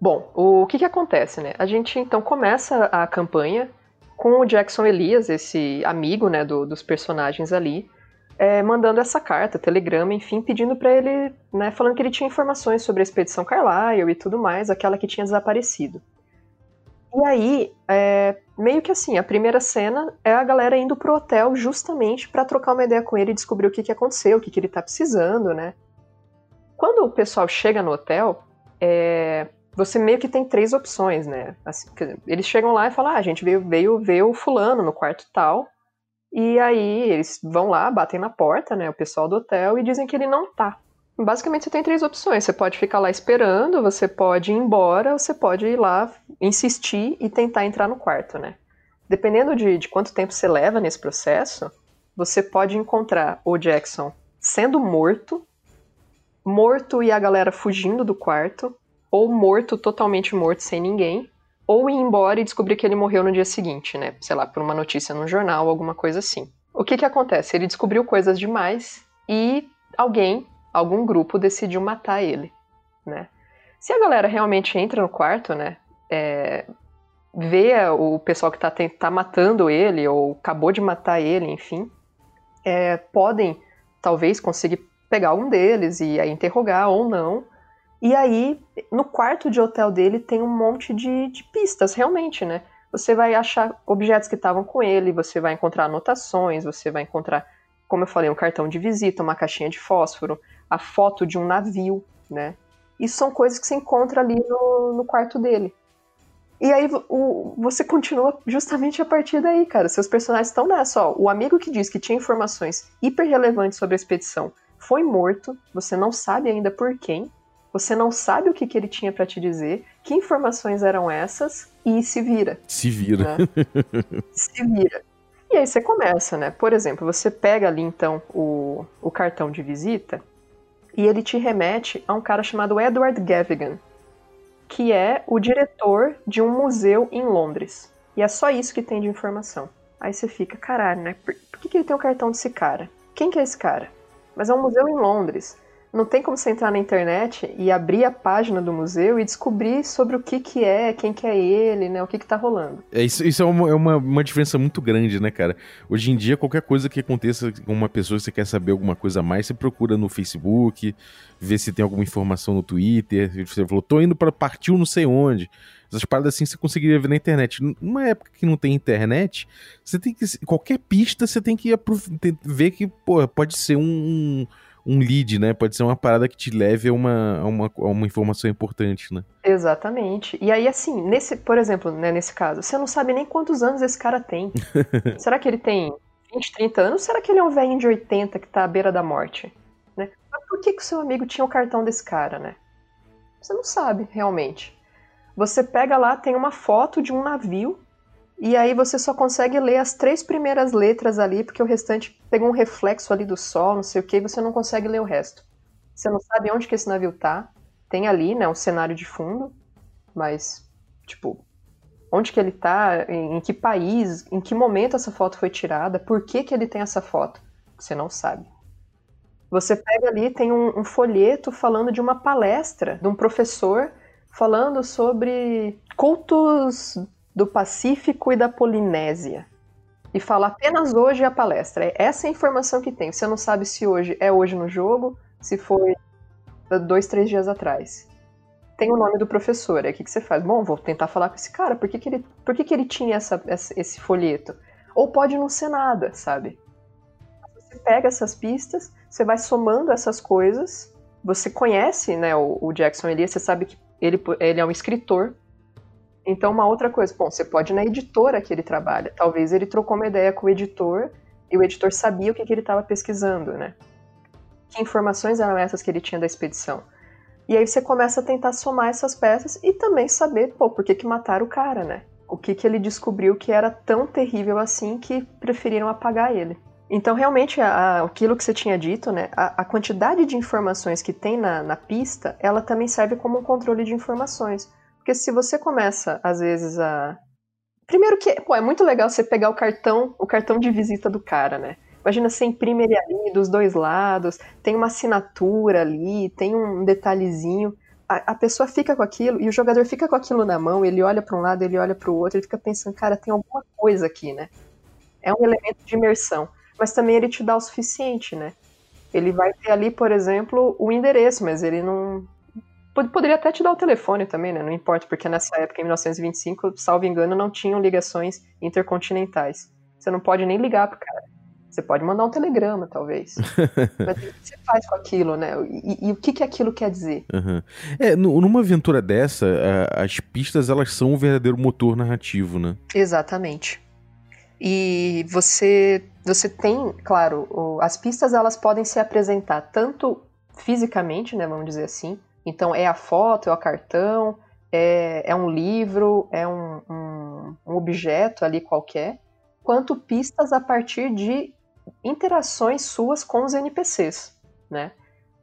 Bom, o que, que acontece, né? A gente então começa a campanha com o Jackson Elias, esse amigo né, do, dos personagens ali, é, mandando essa carta, telegrama, enfim, pedindo para ele, né, falando que ele tinha informações sobre a expedição Carlyle e tudo mais, aquela que tinha desaparecido. E aí, é, meio que assim, a primeira cena é a galera indo pro hotel justamente para trocar uma ideia com ele e descobrir o que, que aconteceu, o que, que ele tá precisando, né? Quando o pessoal chega no hotel, é, você meio que tem três opções, né? Assim, eles chegam lá e falam: ah, a gente veio, veio ver o fulano no quarto tal. E aí eles vão lá, batem na porta, né? O pessoal do hotel, e dizem que ele não tá. Basicamente você tem três opções. Você pode ficar lá esperando, você pode ir embora, você pode ir lá, insistir e tentar entrar no quarto, né? Dependendo de, de quanto tempo você leva nesse processo, você pode encontrar o Jackson sendo morto morto e a galera fugindo do quarto, ou morto, totalmente morto, sem ninguém, ou ir embora e descobrir que ele morreu no dia seguinte, né? Sei lá, por uma notícia no jornal, alguma coisa assim. O que que acontece? Ele descobriu coisas demais e alguém, algum grupo, decidiu matar ele, né? Se a galera realmente entra no quarto, né? É, vê o pessoal que tá, tá matando ele, ou acabou de matar ele, enfim, é, podem talvez conseguir pegar um deles e aí interrogar ou não. E aí, no quarto de hotel dele tem um monte de, de pistas, realmente, né? Você vai achar objetos que estavam com ele, você vai encontrar anotações, você vai encontrar, como eu falei, um cartão de visita, uma caixinha de fósforo, a foto de um navio, né? Isso são coisas que você encontra ali no, no quarto dele. E aí o, você continua justamente a partir daí, cara. Seus personagens estão nessa, ó. O amigo que diz que tinha informações hiper relevantes sobre a expedição foi morto, você não sabe ainda por quem, você não sabe o que, que ele tinha para te dizer, que informações eram essas, e se vira. Se vira. Né? se vira. E aí você começa, né? Por exemplo, você pega ali então o, o cartão de visita e ele te remete a um cara chamado Edward Gavigan, que é o diretor de um museu em Londres. E é só isso que tem de informação. Aí você fica, caralho, né? Por, por que, que ele tem o cartão desse cara? Quem que é esse cara? Mas é um museu em Londres. Não tem como você entrar na internet e abrir a página do museu e descobrir sobre o que que é, quem que é ele, né? O que que tá rolando. É, isso, isso é, uma, é uma, uma diferença muito grande, né, cara? Hoje em dia, qualquer coisa que aconteça com uma pessoa, você quer saber alguma coisa a mais, você procura no Facebook, vê se tem alguma informação no Twitter. Você falou, tô indo para partiu não sei onde. Essas paradas assim você conseguiria ver na internet. Numa época que não tem internet, você tem que. Qualquer pista você tem que ver que, pô, pode ser um, um lead, né? Pode ser uma parada que te leve a uma, a uma, a uma informação importante, né? Exatamente. E aí, assim, nesse, por exemplo, né, nesse caso, você não sabe nem quantos anos esse cara tem. será que ele tem 20, 30 anos? Será que ele é um velho de 80 que tá à beira da morte? Né? Mas por que, que o seu amigo tinha o cartão desse cara, né? Você não sabe, realmente. Você pega lá, tem uma foto de um navio, e aí você só consegue ler as três primeiras letras ali, porque o restante pegou um reflexo ali do sol, não sei o que, e você não consegue ler o resto. Você não sabe onde que esse navio tá. Tem ali, né, um cenário de fundo, mas, tipo, onde que ele tá, em, em que país, em que momento essa foto foi tirada, por que que ele tem essa foto, você não sabe. Você pega ali, tem um, um folheto falando de uma palestra de um professor falando sobre cultos do Pacífico e da Polinésia. E fala apenas hoje a palestra. É essa é a informação que tem. Você não sabe se hoje é hoje no jogo, se foi dois, três dias atrás. Tem o nome do professor. Aí o que, que você faz? Bom, vou tentar falar com esse cara. Por que, que, ele, por que, que ele tinha essa, esse folheto? Ou pode não ser nada, sabe? Você pega essas pistas, você vai somando essas coisas. Você conhece né, o, o Jackson Elias, você sabe que ele, ele é um escritor. Então, uma outra coisa, bom, você pode ir na editora que ele trabalha. Talvez ele trocou uma ideia com o editor e o editor sabia o que, que ele estava pesquisando, né? Que informações eram essas que ele tinha da expedição? E aí você começa a tentar somar essas peças e também saber, pô, por que, que mataram o cara, né? O que, que ele descobriu que era tão terrível assim que preferiram apagar ele. Então, realmente, a, aquilo que você tinha dito, né? A, a quantidade de informações que tem na, na, pista, ela também serve como um controle de informações. Porque se você começa, às vezes, a. Primeiro que, pô, é muito legal você pegar o cartão, o cartão de visita do cara, né? Imagina você imprime ele ali dos dois lados, tem uma assinatura ali, tem um detalhezinho. A, a pessoa fica com aquilo e o jogador fica com aquilo na mão, ele olha para um lado, ele olha para o outro, ele fica pensando, cara, tem alguma coisa aqui, né? É um elemento de imersão mas também ele te dá o suficiente, né? Ele vai ter ali, por exemplo, o endereço, mas ele não. Poderia até te dar o telefone também, né? Não importa, porque nessa época, em 1925, salvo engano, não tinham ligações intercontinentais. Você não pode nem ligar pro cara. Você pode mandar um telegrama, talvez. Mas o que você faz com aquilo, né? E, e o que, que aquilo quer dizer? Uhum. É, numa aventura dessa, as pistas elas são um verdadeiro motor narrativo, né? Exatamente. E você, você tem, claro, o, as pistas elas podem se apresentar tanto fisicamente, né, vamos dizer assim. Então é a foto, é o cartão, é, é um livro, é um, um, um objeto ali qualquer, quanto pistas a partir de interações suas com os NPCs, né?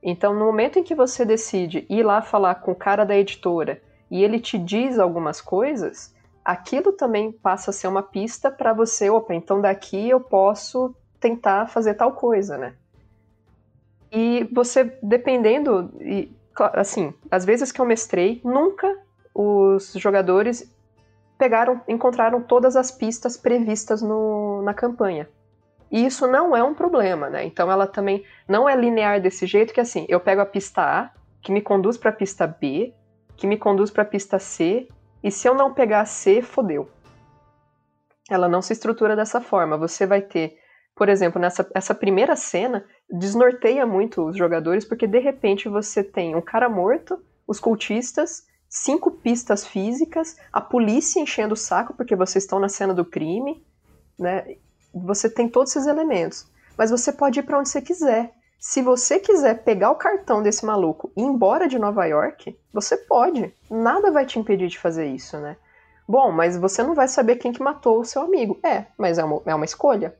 Então, no momento em que você decide ir lá falar com o cara da editora e ele te diz algumas coisas, aquilo também passa a ser uma pista para você, opa, então daqui eu posso tentar fazer tal coisa, né? E você, dependendo, e, assim, às vezes que eu mestrei, nunca os jogadores pegaram, encontraram todas as pistas previstas no, na campanha. E isso não é um problema, né? Então ela também não é linear desse jeito que assim, eu pego a pista A, que me conduz para a pista B, que me conduz para a pista C e se eu não pegar C, fodeu. Ela não se estrutura dessa forma. Você vai ter, por exemplo, nessa essa primeira cena, desnorteia muito os jogadores, porque de repente você tem um cara morto, os cultistas, cinco pistas físicas, a polícia enchendo o saco porque vocês estão na cena do crime, né? Você tem todos esses elementos. Mas você pode ir para onde você quiser. Se você quiser pegar o cartão desse maluco e ir embora de Nova York, você pode. Nada vai te impedir de fazer isso, né? Bom, mas você não vai saber quem que matou o seu amigo. É, mas é uma, é uma escolha,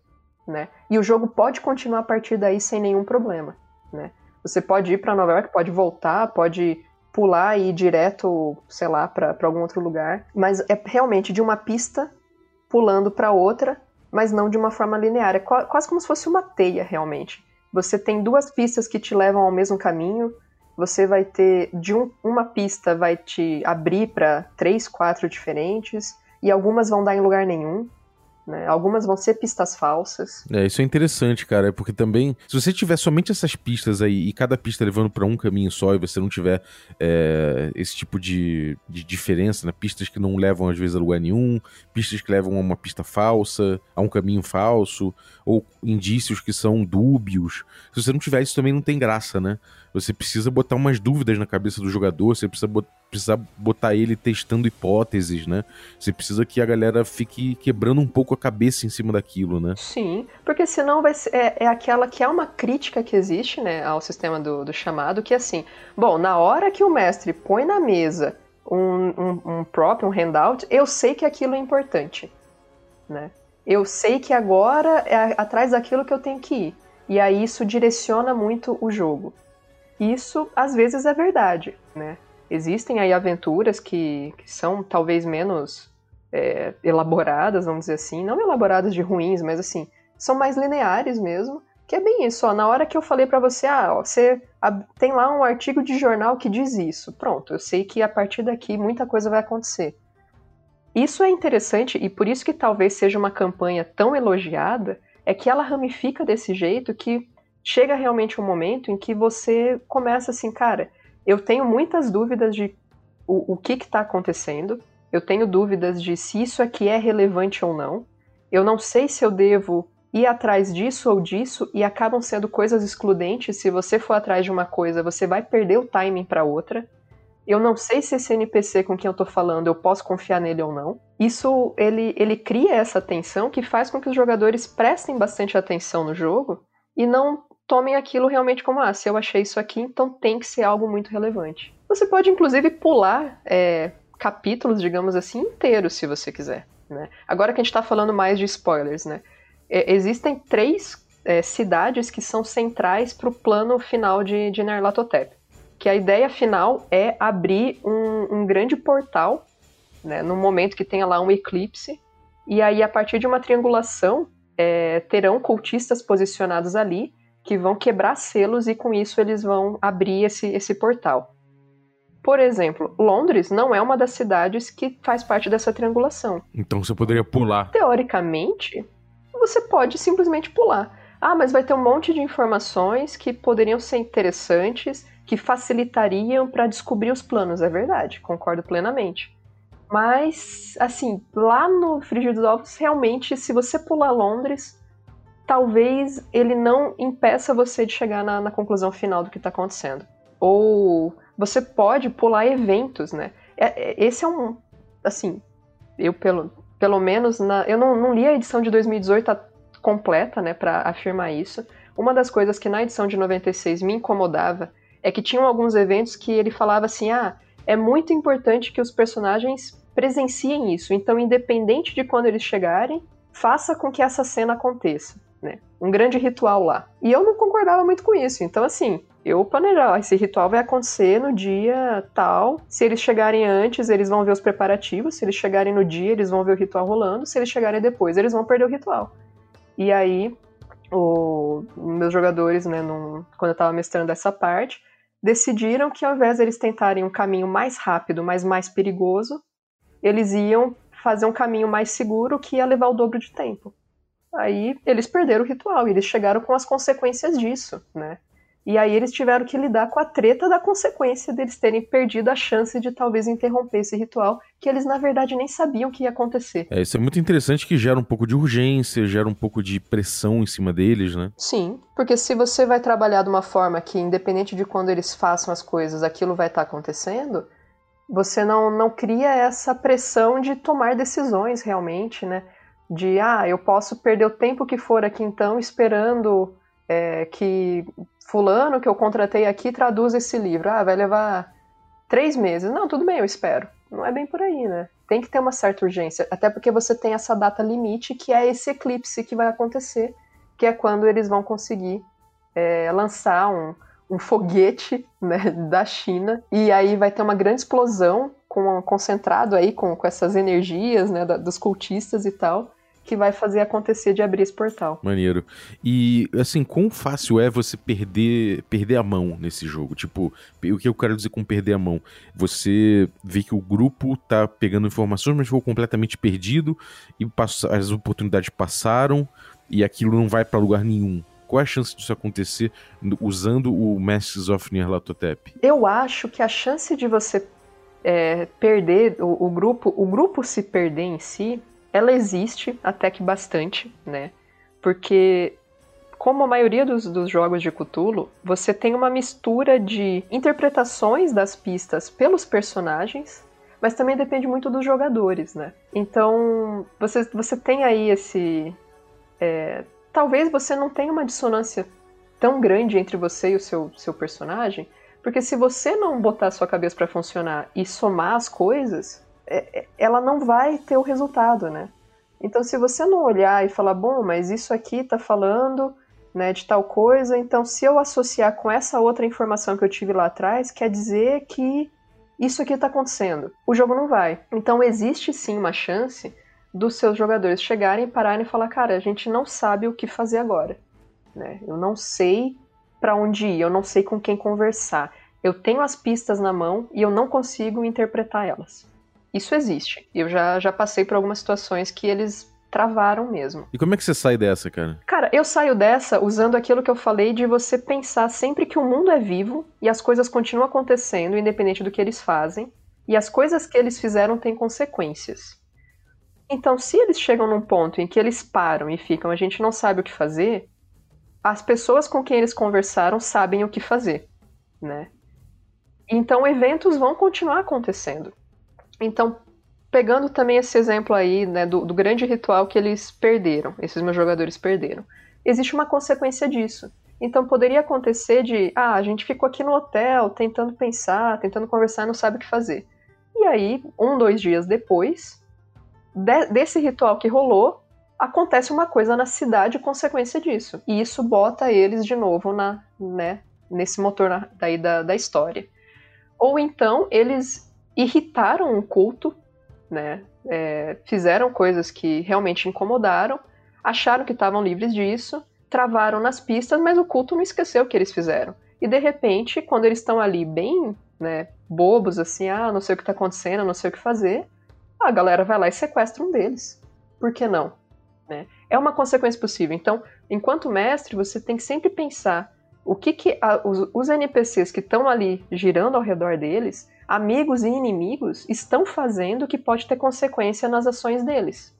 né? E o jogo pode continuar a partir daí sem nenhum problema, né? Você pode ir para Nova York, pode voltar, pode pular e ir direto, sei lá, para algum outro lugar, mas é realmente de uma pista pulando para outra, mas não de uma forma linear. É quase como se fosse uma teia, realmente. Você tem duas pistas que te levam ao mesmo caminho. Você vai ter de um, uma pista vai te abrir para três, quatro diferentes e algumas vão dar em lugar nenhum. Né? Algumas vão ser pistas falsas. É, isso é interessante, cara, porque também, se você tiver somente essas pistas aí e cada pista levando para um caminho só e você não tiver é, esse tipo de, de diferença, né? pistas que não levam às vezes a lugar nenhum, pistas que levam a uma pista falsa, a um caminho falso, ou indícios que são dúbios. Se você não tiver isso também não tem graça, né? Você precisa botar umas dúvidas na cabeça do jogador, você precisa, bot precisa botar ele testando hipóteses, né? Você precisa que a galera fique quebrando um pouco a cabeça em cima daquilo, né? Sim, porque senão vai ser, é, é aquela que é uma crítica que existe, né, ao sistema do, do chamado, que é assim, bom, na hora que o mestre põe na mesa um, um, um prop, um handout, eu sei que aquilo é importante, né? Eu sei que agora é atrás daquilo que eu tenho que ir. E aí isso direciona muito o jogo. Isso às vezes é verdade, né? Existem aí aventuras que, que são talvez menos é, elaboradas, vamos dizer assim, não elaboradas de ruins, mas assim, são mais lineares mesmo, Que é bem isso, ó, na hora que eu falei para você, ah, ó, você tem lá um artigo de jornal que diz isso. Pronto, eu sei que a partir daqui muita coisa vai acontecer. Isso é interessante e por isso que talvez seja uma campanha tão elogiada, é que ela ramifica desse jeito que chega realmente um momento em que você começa assim, cara, eu tenho muitas dúvidas de o, o que está acontecendo, eu tenho dúvidas de se isso aqui é relevante ou não, eu não sei se eu devo ir atrás disso ou disso e acabam sendo coisas excludentes. Se você for atrás de uma coisa, você vai perder o timing para outra. Eu não sei se esse NPC com quem eu tô falando eu posso confiar nele ou não. Isso ele, ele cria essa tensão que faz com que os jogadores prestem bastante atenção no jogo e não tomem aquilo realmente como ah, se eu achei isso aqui, então tem que ser algo muito relevante. Você pode inclusive pular é, capítulos, digamos assim, inteiros se você quiser. Né? Agora que a gente está falando mais de spoilers, né? É, existem três é, cidades que são centrais para o plano final de, de Nerlatotep. Que a ideia final é abrir um, um grande portal, né, no momento que tenha lá um eclipse, e aí a partir de uma triangulação é, terão cultistas posicionados ali que vão quebrar selos e com isso eles vão abrir esse, esse portal. Por exemplo, Londres não é uma das cidades que faz parte dessa triangulação. Então você poderia pular. Teoricamente, você pode simplesmente pular. Ah, mas vai ter um monte de informações que poderiam ser interessantes, que facilitariam para descobrir os planos. É verdade, concordo plenamente. Mas, assim, lá no Frigir dos Ovos, realmente, se você pular Londres, talvez ele não impeça você de chegar na, na conclusão final do que está acontecendo. Ou você pode pular eventos, né? É, é, esse é um. Assim, eu pelo, pelo menos na, eu não, não li a edição de 2018 completa, né, para afirmar isso. Uma das coisas que na edição de 96 me incomodava é que tinham alguns eventos que ele falava assim: "Ah, é muito importante que os personagens presenciem isso. Então, independente de quando eles chegarem, faça com que essa cena aconteça? Um grande ritual lá". E eu não concordava muito com isso. Então, assim, eu planejava, esse ritual vai acontecer no dia tal. Se eles chegarem antes, eles vão ver os preparativos. Se eles chegarem no dia, eles vão ver o ritual rolando. Se eles chegarem depois, eles vão perder o ritual. E aí, o, meus jogadores, né, num, quando eu tava mestrando essa parte, decidiram que ao invés de tentarem um caminho mais rápido, mas mais perigoso, eles iam fazer um caminho mais seguro que ia levar o dobro de tempo. Aí eles perderam o ritual e eles chegaram com as consequências disso, né? E aí eles tiveram que lidar com a treta da consequência deles terem perdido a chance de talvez interromper esse ritual, que eles na verdade nem sabiam que ia acontecer. É, isso é muito interessante que gera um pouco de urgência, gera um pouco de pressão em cima deles, né? Sim, porque se você vai trabalhar de uma forma que, independente de quando eles façam as coisas, aquilo vai estar tá acontecendo, você não, não cria essa pressão de tomar decisões realmente, né? De, ah, eu posso perder o tempo que for aqui então esperando é, que fulano que eu contratei aqui traduz esse livro. Ah, vai levar três meses. Não, tudo bem, eu espero. Não é bem por aí, né? Tem que ter uma certa urgência, até porque você tem essa data limite que é esse eclipse que vai acontecer, que é quando eles vão conseguir é, lançar um, um foguete né, da China e aí vai ter uma grande explosão com, concentrado aí com, com essas energias né, da, dos cultistas e tal que vai fazer acontecer de abrir esse portal. Maneiro. E, assim, quão fácil é você perder, perder a mão nesse jogo? Tipo, o que eu quero dizer com perder a mão? Você vê que o grupo tá pegando informações, mas ficou completamente perdido e as oportunidades passaram e aquilo não vai para lugar nenhum. Qual é a chance disso acontecer usando o Masters of Nyarlathotep? Eu acho que a chance de você é, perder o, o grupo, o grupo se perder em si, ela existe até que bastante, né? Porque como a maioria dos, dos, jogos de Cthulhu, você tem uma mistura de interpretações das pistas pelos personagens, mas também depende muito dos jogadores, né? Então, você, você tem aí esse. É, talvez você não tenha uma dissonância tão grande entre você e o seu, seu personagem, porque se você não botar sua cabeça para funcionar e somar as coisas, ela não vai ter o resultado, né? Então, se você não olhar e falar, bom, mas isso aqui está falando né, de tal coisa, então se eu associar com essa outra informação que eu tive lá atrás, quer dizer que isso aqui está acontecendo. O jogo não vai. Então, existe sim uma chance dos seus jogadores chegarem, pararem e falar, cara, a gente não sabe o que fazer agora. né? Eu não sei para onde ir, eu não sei com quem conversar. Eu tenho as pistas na mão e eu não consigo interpretar elas. Isso existe. Eu já, já passei por algumas situações que eles travaram mesmo. E como é que você sai dessa, cara? Cara, eu saio dessa usando aquilo que eu falei de você pensar sempre que o mundo é vivo e as coisas continuam acontecendo, independente do que eles fazem, e as coisas que eles fizeram têm consequências. Então, se eles chegam num ponto em que eles param e ficam, a gente não sabe o que fazer, as pessoas com quem eles conversaram sabem o que fazer, né? Então, eventos vão continuar acontecendo. Então, pegando também esse exemplo aí, né, do, do grande ritual que eles perderam, esses meus jogadores perderam, existe uma consequência disso. Então poderia acontecer de, ah, a gente ficou aqui no hotel tentando pensar, tentando conversar, não sabe o que fazer. E aí, um, dois dias depois de, desse ritual que rolou, acontece uma coisa na cidade consequência disso. E isso bota eles de novo na, né, nesse motor na, daí da, da história. Ou então eles irritaram um culto né? É, fizeram coisas que realmente incomodaram, acharam que estavam livres disso, travaram nas pistas, mas o culto não esqueceu o que eles fizeram. E de repente, quando eles estão ali bem, né, bobos, assim, ah, não sei o que está acontecendo, não sei o que fazer, a galera vai lá e sequestra um deles. Por que não? Né? É uma consequência possível. Então, enquanto mestre, você tem que sempre pensar o que, que a, os, os NPCs que estão ali girando ao redor deles amigos e inimigos estão fazendo que pode ter consequência nas ações deles.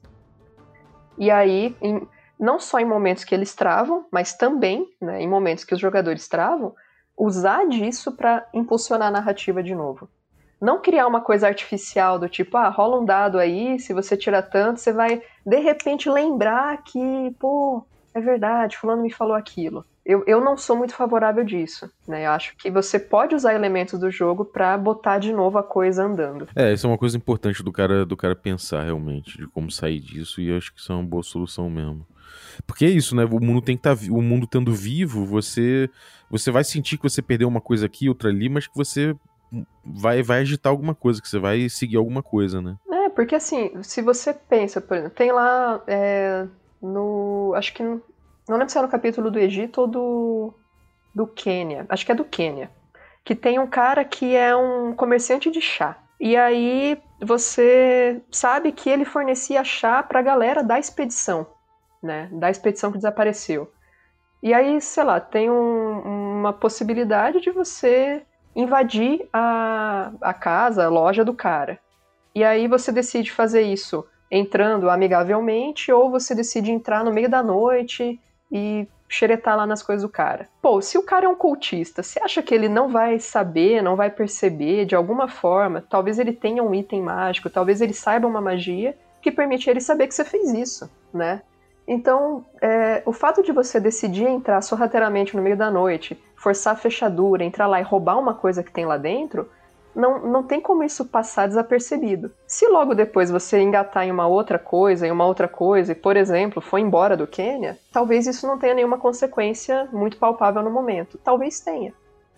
E aí, em, não só em momentos que eles travam, mas também né, em momentos que os jogadores travam, usar disso para impulsionar a narrativa de novo. Não criar uma coisa artificial do tipo, ah, rola um dado aí, se você tira tanto, você vai de repente lembrar que, pô, é verdade, fulano me falou aquilo eu, eu não sou muito favorável disso, né? Eu acho que você pode usar elementos do jogo para botar de novo a coisa andando. É, isso é uma coisa importante do cara do cara pensar realmente de como sair disso e eu acho que isso é uma boa solução mesmo. Porque é isso, né? O mundo tem que estar tá, o mundo tendo vivo, você você vai sentir que você perdeu uma coisa aqui, outra ali, mas que você vai vai agitar alguma coisa, que você vai seguir alguma coisa, né? É, porque assim, se você pensa, por exemplo, tem lá é, no acho que não lembro se é no capítulo do Egito ou do, do Quênia. Acho que é do Quênia. Que tem um cara que é um comerciante de chá. E aí você sabe que ele fornecia chá pra galera da expedição, né? Da expedição que desapareceu. E aí, sei lá, tem um, uma possibilidade de você invadir a, a casa, a loja do cara. E aí você decide fazer isso entrando amigavelmente ou você decide entrar no meio da noite e xeretar lá nas coisas do cara. Pô, se o cara é um cultista, você acha que ele não vai saber, não vai perceber de alguma forma? Talvez ele tenha um item mágico, talvez ele saiba uma magia que permite ele saber que você fez isso, né? Então, é, o fato de você decidir entrar sorrateiramente no meio da noite, forçar a fechadura, entrar lá e roubar uma coisa que tem lá dentro, não, não tem como isso passar desapercebido. Se logo depois você engatar em uma outra coisa, em uma outra coisa, e, por exemplo, for embora do Quênia, talvez isso não tenha nenhuma consequência muito palpável no momento. Talvez tenha.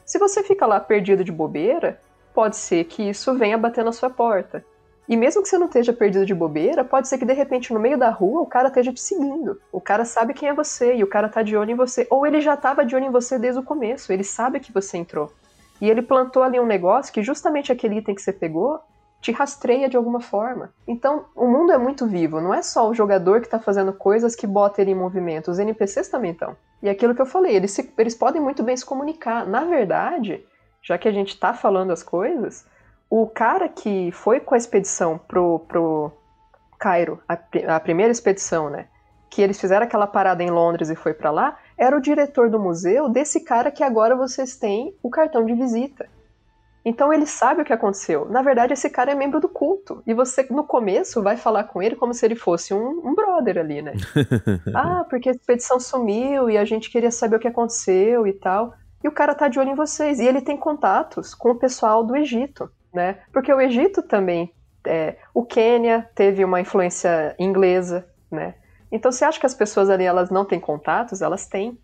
Se você fica lá perdido de bobeira, pode ser que isso venha bater na sua porta. E mesmo que você não esteja perdido de bobeira, pode ser que de repente no meio da rua o cara esteja te seguindo. O cara sabe quem é você e o cara tá de olho em você. Ou ele já tava de olho em você desde o começo, ele sabe que você entrou. E ele plantou ali um negócio que justamente aquele item que você pegou te rastreia de alguma forma. Então, o mundo é muito vivo, não é só o jogador que está fazendo coisas que bota ele em movimento, os NPCs também estão. E aquilo que eu falei, eles, se, eles podem muito bem se comunicar. Na verdade, já que a gente está falando as coisas, o cara que foi com a expedição pro, pro Cairo, a, a primeira expedição, né? Que eles fizeram aquela parada em Londres e foi para lá, era o diretor do museu desse cara que agora vocês têm o cartão de visita. Então ele sabe o que aconteceu. Na verdade, esse cara é membro do culto. E você, no começo, vai falar com ele como se ele fosse um, um brother ali, né? ah, porque a expedição sumiu e a gente queria saber o que aconteceu e tal. E o cara tá de olho em vocês. E ele tem contatos com o pessoal do Egito, né? Porque o Egito também. É, o Quênia teve uma influência inglesa, né? Então você acha que as pessoas ali elas não têm contatos? Elas têm.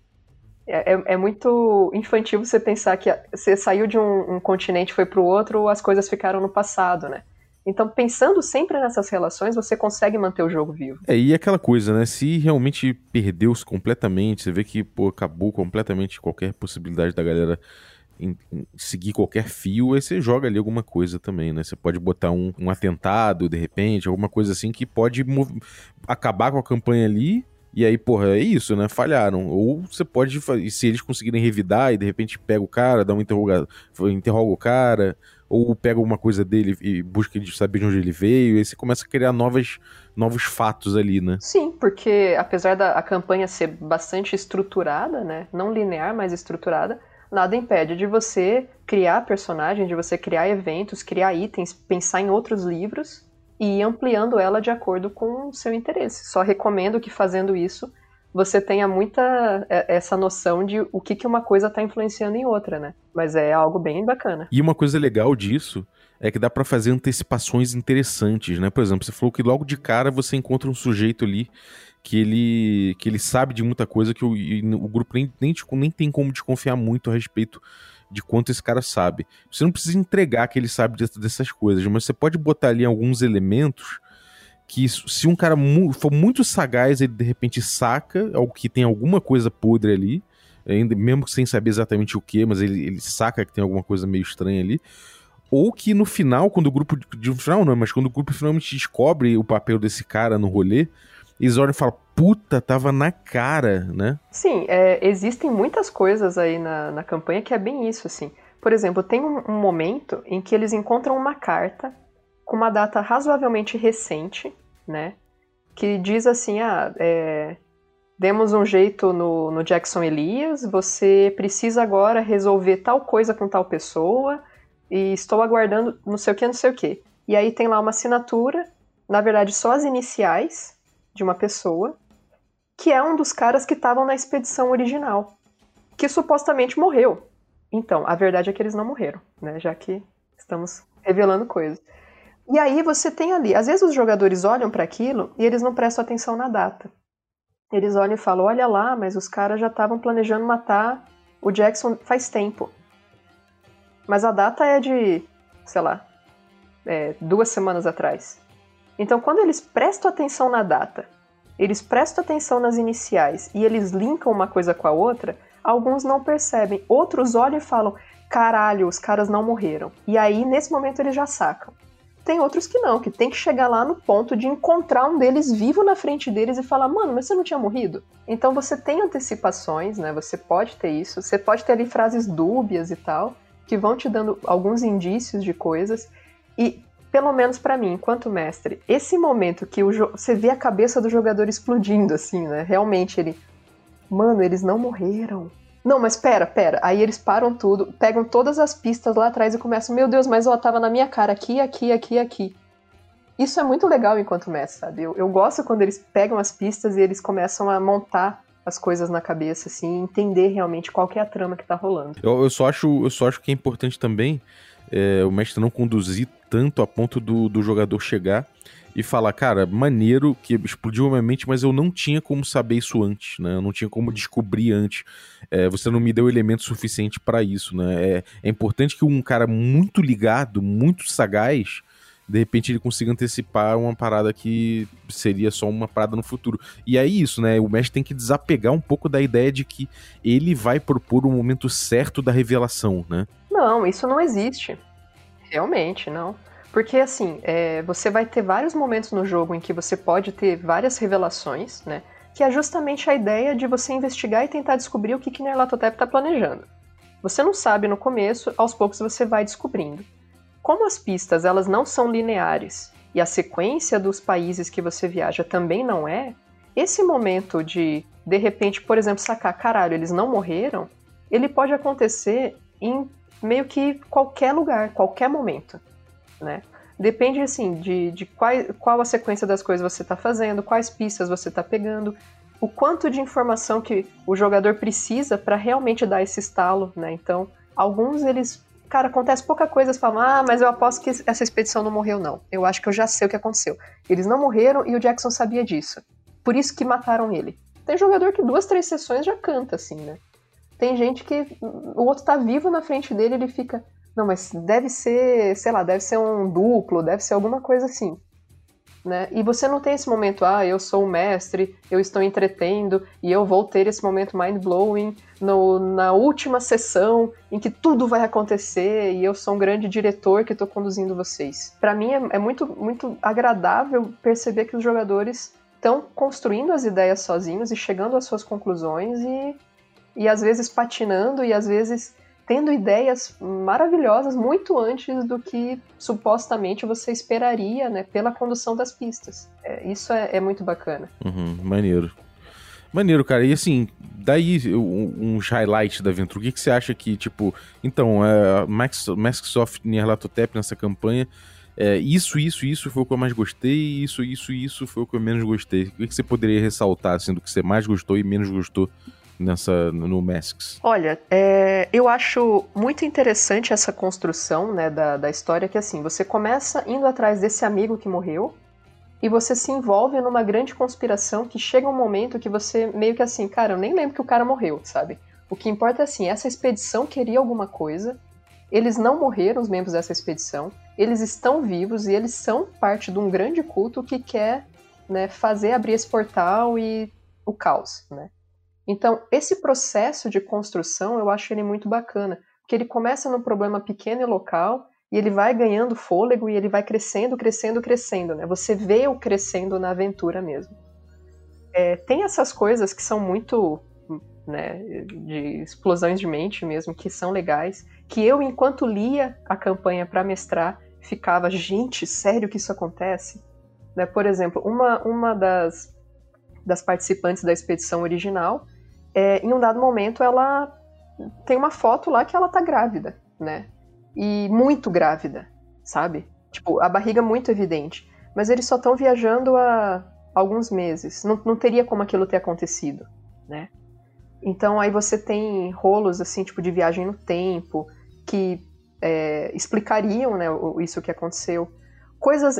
É, é, é muito infantil você pensar que você saiu de um, um continente foi para o outro, as coisas ficaram no passado, né? Então, pensando sempre nessas relações, você consegue manter o jogo vivo. É, e aquela coisa, né? Se realmente perdeu-se completamente, você vê que pô, acabou completamente qualquer possibilidade da galera em, em seguir qualquer fio, aí você joga ali alguma coisa também, né? Você pode botar um, um atentado, de repente, alguma coisa assim que pode acabar com a campanha ali e aí, porra, é isso, né? Falharam. Ou você pode, se eles conseguirem revidar e de repente pega o cara, dá uma interroga, interroga o cara, ou pega alguma coisa dele e busca de saber de onde ele veio, e aí você começa a criar novas, novos fatos ali, né? Sim, porque apesar da a campanha ser bastante estruturada, né? Não linear, mas estruturada, nada impede de você criar personagens, de você criar eventos, criar itens, pensar em outros livros e ir ampliando ela de acordo com o seu interesse. Só recomendo que fazendo isso você tenha muita é, essa noção de o que, que uma coisa está influenciando em outra, né? Mas é algo bem bacana. E uma coisa legal disso é que dá para fazer antecipações interessantes, né? Por exemplo, você falou que logo de cara você encontra um sujeito ali que ele que ele sabe de muita coisa que o, o grupo nem, nem, nem tem como desconfiar muito a respeito de quanto esse cara sabe. Você não precisa entregar que ele sabe dessas coisas, mas você pode botar ali alguns elementos que se um cara mu for muito sagaz, ele de repente saca algo que tem alguma coisa podre ali, ainda mesmo sem saber exatamente o que, mas ele, ele saca que tem alguma coisa meio estranha ali. Ou que no final, quando o grupo. De final não, mas quando o grupo finalmente descobre o papel desse cara no rolê, e falam, puta, tava na cara, né? Sim, é, existem muitas coisas aí na, na campanha que é bem isso, assim. Por exemplo, tem um, um momento em que eles encontram uma carta com uma data razoavelmente recente, né? Que diz assim, ah, é, demos um jeito no, no Jackson Elias, você precisa agora resolver tal coisa com tal pessoa, e estou aguardando não sei o que, não sei o que. E aí tem lá uma assinatura, na verdade só as iniciais, de uma pessoa, que é um dos caras que estavam na expedição original, que supostamente morreu. Então, a verdade é que eles não morreram, né? Já que estamos revelando coisas. E aí você tem ali, às vezes os jogadores olham para aquilo e eles não prestam atenção na data. Eles olham e falam: olha lá, mas os caras já estavam planejando matar o Jackson faz tempo. Mas a data é de, sei lá, é, duas semanas atrás. Então, quando eles prestam atenção na data, eles prestam atenção nas iniciais e eles linkam uma coisa com a outra, alguns não percebem. Outros olham e falam: caralho, os caras não morreram. E aí, nesse momento, eles já sacam. Tem outros que não, que tem que chegar lá no ponto de encontrar um deles vivo na frente deles e falar: mano, mas você não tinha morrido? Então você tem antecipações, né? Você pode ter isso. Você pode ter ali frases dúbias e tal, que vão te dando alguns indícios de coisas. E pelo menos para mim, enquanto mestre, esse momento que você vê a cabeça do jogador explodindo, assim, né? Realmente ele. Mano, eles não morreram. Não, mas pera, pera. Aí eles param tudo, pegam todas as pistas lá atrás e começam, meu Deus, mas ó, tava na minha cara aqui, aqui, aqui, aqui. Isso é muito legal enquanto mestre, sabe? Eu, eu gosto quando eles pegam as pistas e eles começam a montar as coisas na cabeça, assim, entender realmente qual é a trama que tá rolando. Eu, eu, só, acho, eu só acho que é importante também é, o mestre não conduzir tanto a ponto do, do jogador chegar e falar, cara, maneiro que explodiu a minha mente, mas eu não tinha como saber isso antes, né? Eu não tinha como descobrir antes. É, você não me deu elemento suficiente para isso, né? É, é, importante que um cara muito ligado, muito sagaz, de repente ele consiga antecipar uma parada que seria só uma parada no futuro. E é isso, né? O mestre tem que desapegar um pouco da ideia de que ele vai propor o momento certo da revelação, né? Não, isso não existe. Realmente, não. Porque, assim, é, você vai ter vários momentos no jogo em que você pode ter várias revelações, né? Que é justamente a ideia de você investigar e tentar descobrir o que, que Nerlatotep está planejando. Você não sabe no começo, aos poucos você vai descobrindo. Como as pistas elas não são lineares e a sequência dos países que você viaja também não é, esse momento de, de repente, por exemplo, sacar, caralho, eles não morreram, ele pode acontecer em meio que qualquer lugar, qualquer momento, né? Depende, assim, de, de qual, qual a sequência das coisas você está fazendo, quais pistas você está pegando, o quanto de informação que o jogador precisa para realmente dar esse estalo, né? Então, alguns eles, cara, acontece pouca coisa, eles falam, ah, mas eu aposto que essa expedição não morreu, não. Eu acho que eu já sei o que aconteceu. Eles não morreram e o Jackson sabia disso. Por isso que mataram ele. Tem jogador que duas, três sessões já canta, assim, né? Tem gente que o outro tá vivo na frente dele, ele fica, Não, mas deve ser, sei lá, deve ser um duplo, deve ser alguma coisa assim. Né? E você não tem esse momento, ah, eu sou o mestre, eu estou entretendo e eu vou ter esse momento mind-blowing na última sessão em que tudo vai acontecer e eu sou um grande diretor que estou conduzindo vocês. Para mim é, é, muito, muito agradável perceber que os jogadores estão construindo as ideias sozinhos e chegando às suas conclusões e, e às vezes patinando e às vezes tendo ideias maravilhosas muito antes do que supostamente você esperaria, né, pela condução das pistas. É, isso é, é, muito bacana. Uhum, maneiro. Maneiro, cara. E assim, daí uns highlights da aventura. O que, que você acha que, tipo, então, é, Max, Microsoft Nyarlathotep nessa campanha, é, isso, isso, isso foi o que eu mais gostei, isso, isso, isso foi o que eu menos gostei. O que, que você poderia ressaltar, assim, do que você mais gostou e menos gostou nessa no Masks? Olha, é, eu acho muito interessante essa construção né, da, da história, que assim, você começa indo atrás desse amigo que morreu, e você se envolve numa grande conspiração que chega um momento que você meio que assim, cara, eu nem lembro que o cara morreu, sabe? O que importa é assim, essa expedição queria alguma coisa, eles não morreram, os membros dessa expedição, eles estão vivos e eles são parte de um grande culto que quer né, fazer abrir esse portal e o caos, né? Então, esse processo de construção eu acho ele muito bacana, porque ele começa num problema pequeno e local e ele vai ganhando fôlego e ele vai crescendo, crescendo, crescendo, né? Você vê o crescendo na aventura mesmo. É, tem essas coisas que são muito, né, de explosões de mente mesmo, que são legais, que eu, enquanto lia a campanha para mestrar, ficava, gente, sério que isso acontece? Né? Por exemplo, uma, uma das, das participantes da expedição original é, em um dado momento ela tem uma foto lá que ela tá grávida, né? E muito grávida, sabe? Tipo, a barriga muito evidente. Mas eles só estão viajando há alguns meses. Não, não teria como aquilo ter acontecido, né? Então aí você tem rolos assim, tipo de viagem no tempo, que é, explicariam né, isso que aconteceu. Coisas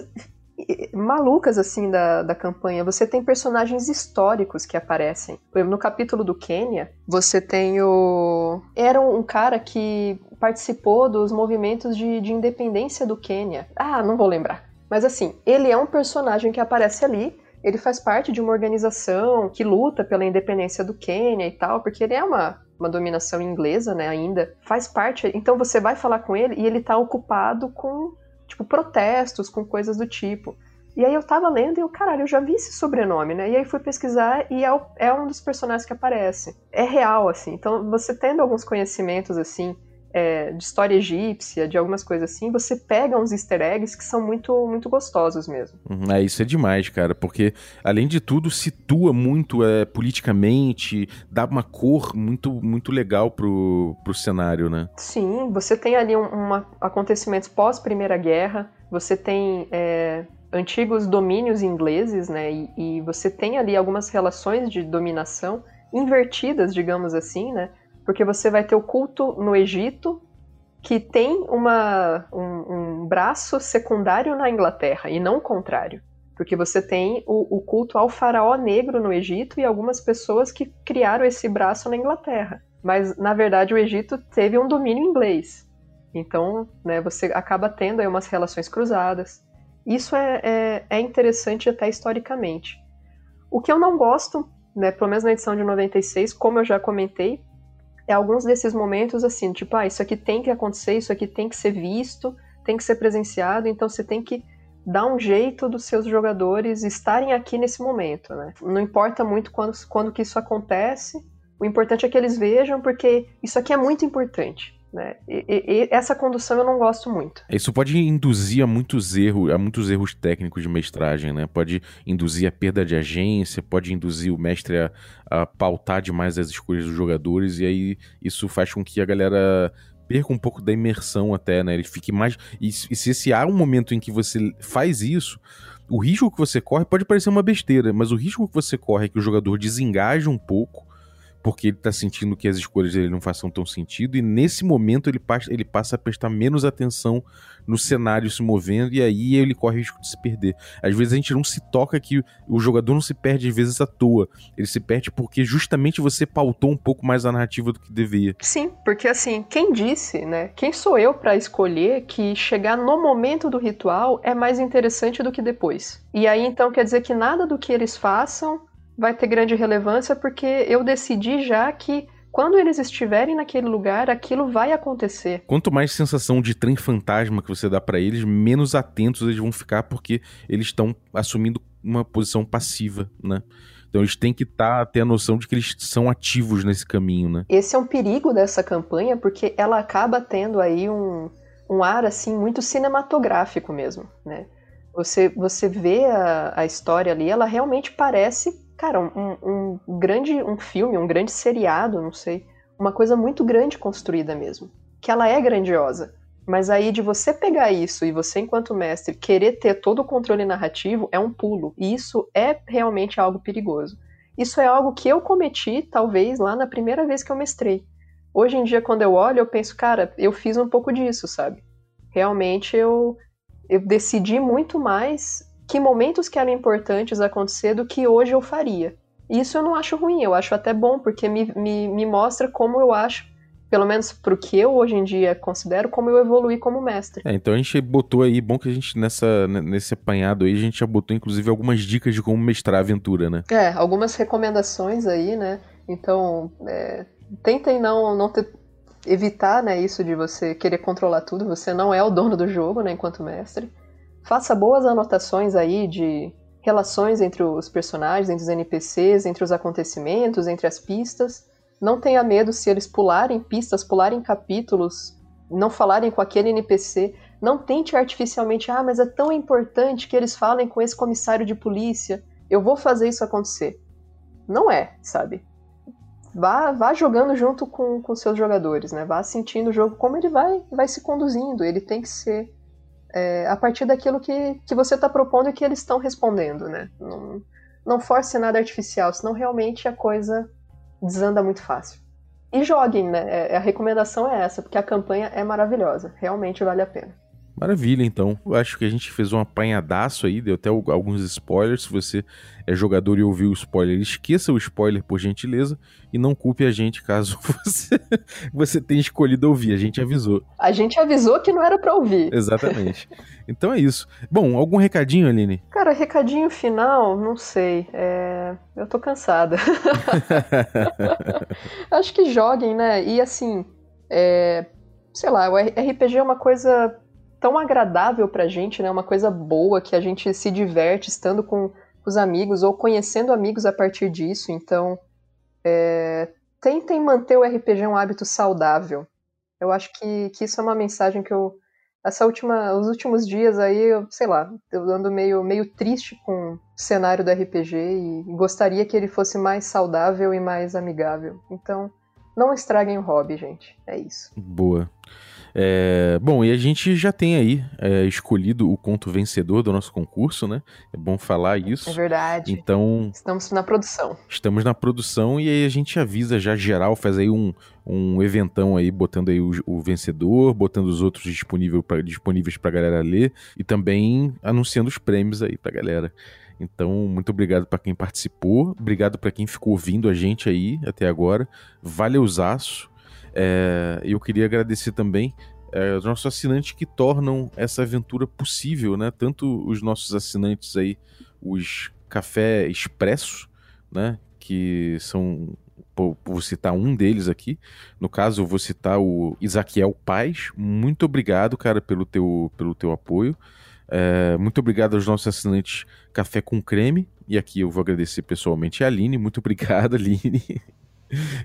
malucas assim da, da campanha. Você tem personagens históricos que aparecem. No capítulo do Quênia, você tem o. Era um cara que participou dos movimentos de, de independência do Quênia. Ah, não vou lembrar. Mas assim, ele é um personagem que aparece ali. Ele faz parte de uma organização que luta pela independência do Quênia e tal, porque ele é uma, uma dominação inglesa, né, ainda. Faz parte. Então você vai falar com ele e ele tá ocupado com tipo, protestos com coisas do tipo. E aí eu tava lendo e eu, caralho, eu já vi esse sobrenome, né? E aí fui pesquisar e é, o, é um dos personagens que aparece. É real, assim. Então, você tendo alguns conhecimentos, assim, é, de história egípcia, de algumas coisas assim, você pega uns easter eggs que são muito, muito gostosos mesmo. Uhum, é, isso é demais, cara, porque além de tudo situa muito é, politicamente, dá uma cor muito, muito legal pro, pro cenário, né? Sim, você tem ali um, uma, acontecimentos pós-Primeira Guerra, você tem é, antigos domínios ingleses, né, e, e você tem ali algumas relações de dominação invertidas, digamos assim, né, porque você vai ter o culto no Egito, que tem uma, um, um braço secundário na Inglaterra, e não o contrário. Porque você tem o, o, culto ao faraó negro no Egito e algumas pessoas que criaram esse braço na Inglaterra. Mas, na verdade, o Egito teve um domínio inglês. Então, né, você acaba tendo aí umas relações cruzadas. Isso é, é, é interessante até historicamente. O que eu não gosto, né, pelo menos na edição de 96, como eu já comentei, alguns desses momentos assim, tipo, ah, isso aqui tem que acontecer, isso aqui tem que ser visto, tem que ser presenciado, então você tem que dar um jeito dos seus jogadores estarem aqui nesse momento, né? Não importa muito quando, quando que isso acontece, o importante é que eles vejam, porque isso aqui é muito importante. Né? E, e, essa condução eu não gosto muito. Isso pode induzir a muitos erros, a muitos erros técnicos de mestragem, né? Pode induzir a perda de agência, pode induzir o mestre a, a pautar demais as escolhas dos jogadores, e aí isso faz com que a galera perca um pouco da imersão até, né? Ele fique mais. E, e se, se há um momento em que você faz isso, o risco que você corre pode parecer uma besteira, mas o risco que você corre é que o jogador desengaje um pouco porque ele tá sentindo que as escolhas dele não façam tão sentido, e nesse momento ele passa, ele passa a prestar menos atenção no cenário se movendo, e aí ele corre o risco de se perder. Às vezes a gente não se toca que o jogador não se perde, às vezes, à toa. Ele se perde porque justamente você pautou um pouco mais a narrativa do que devia. Sim, porque assim, quem disse, né? Quem sou eu para escolher que chegar no momento do ritual é mais interessante do que depois? E aí então quer dizer que nada do que eles façam vai ter grande relevância porque eu decidi já que quando eles estiverem naquele lugar, aquilo vai acontecer. Quanto mais sensação de trem fantasma que você dá para eles, menos atentos eles vão ficar porque eles estão assumindo uma posição passiva, né? Então eles têm que tá, ter a noção de que eles são ativos nesse caminho, né? Esse é um perigo dessa campanha, porque ela acaba tendo aí um, um ar assim muito cinematográfico mesmo, né? Você, você vê a, a história ali, ela realmente parece cara, um, um grande um filme, um grande seriado, não sei, uma coisa muito grande construída mesmo, que ela é grandiosa. Mas aí de você pegar isso e você, enquanto mestre, querer ter todo o controle narrativo é um pulo. E isso é realmente algo perigoso. Isso é algo que eu cometi, talvez, lá na primeira vez que eu mestrei. Hoje em dia, quando eu olho, eu penso, cara, eu fiz um pouco disso, sabe? Realmente eu, eu decidi muito mais que momentos que eram importantes acontecer do que hoje eu faria. Isso eu não acho ruim, eu acho até bom, porque me, me, me mostra como eu acho, pelo menos pro que eu hoje em dia considero, como eu evoluí como mestre. É, então a gente botou aí, bom que a gente nessa, nesse apanhado aí, a gente já botou inclusive algumas dicas de como mestrar a aventura, né? É, algumas recomendações aí, né? Então, é, tentem não, não ter, evitar né, isso de você querer controlar tudo, você não é o dono do jogo, né, enquanto mestre. Faça boas anotações aí de relações entre os personagens, entre os NPCs, entre os acontecimentos, entre as pistas. Não tenha medo se eles pularem pistas, pularem capítulos, não falarem com aquele NPC. Não tente artificialmente, ah, mas é tão importante que eles falem com esse comissário de polícia. Eu vou fazer isso acontecer. Não é, sabe? Vá, vá jogando junto com, com seus jogadores, né? Vá sentindo o jogo como ele vai, vai se conduzindo. Ele tem que ser é, a partir daquilo que, que você está propondo e que eles estão respondendo, né? Não, não force nada artificial, senão realmente a coisa desanda muito fácil. E joguem, né? É, a recomendação é essa, porque a campanha é maravilhosa, realmente vale a pena. Maravilha, então. Eu acho que a gente fez um apanhadaço aí, deu até alguns spoilers. Se você é jogador e ouviu o spoiler, esqueça o spoiler, por gentileza, e não culpe a gente caso você, você tenha escolhido ouvir. A gente avisou. A gente avisou que não era para ouvir. Exatamente. Então é isso. Bom, algum recadinho, Aline? Cara, recadinho final, não sei. É... Eu tô cansada. acho que joguem, né? E assim, é... sei lá, o RPG é uma coisa tão agradável pra gente, né? Uma coisa boa que a gente se diverte estando com os amigos ou conhecendo amigos a partir disso. Então, é, tentem manter o RPG um hábito saudável. Eu acho que, que isso é uma mensagem que eu. Essa última, os últimos dias aí, eu, sei lá, eu ando meio, meio triste com o cenário do RPG e gostaria que ele fosse mais saudável e mais amigável. Então, não estraguem o hobby, gente. É isso. Boa. É, bom, e a gente já tem aí é, escolhido o conto vencedor do nosso concurso, né? É bom falar isso. É verdade. Então. Estamos na produção. Estamos na produção e aí a gente avisa já geral, faz aí um, um eventão aí, botando aí o, o vencedor, botando os outros disponível pra, disponíveis pra galera ler e também anunciando os prêmios aí pra galera. Então, muito obrigado para quem participou, obrigado para quem ficou ouvindo a gente aí até agora. Valeuzaço. É, eu queria agradecer também é, os nossos assinantes que tornam essa aventura possível, né? Tanto os nossos assinantes aí, os Café Expresso, né? Que são, vou citar um deles aqui. No caso, eu vou citar o Isaquiel Paz. Muito obrigado, cara, pelo teu, pelo teu apoio. É, muito obrigado aos nossos assinantes Café com Creme. E aqui eu vou agradecer pessoalmente a Aline. Muito obrigado, Aline.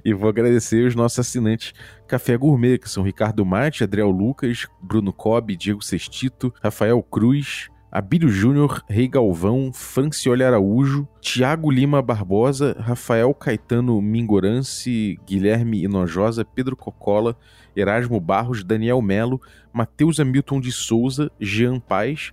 e vou agradecer os nossos assinantes Café Gourmet, que são Ricardo Mate, Adriel Lucas, Bruno Cobb, Diego Sestito, Rafael Cruz, Abílio Júnior, Rei Galvão, Francioli Araújo, Tiago Lima Barbosa, Rafael Caetano Mingorance, Guilherme Inojosa, Pedro Cocola, Erasmo Barros, Daniel Melo, Matheus Hamilton de Souza, Jean Paz,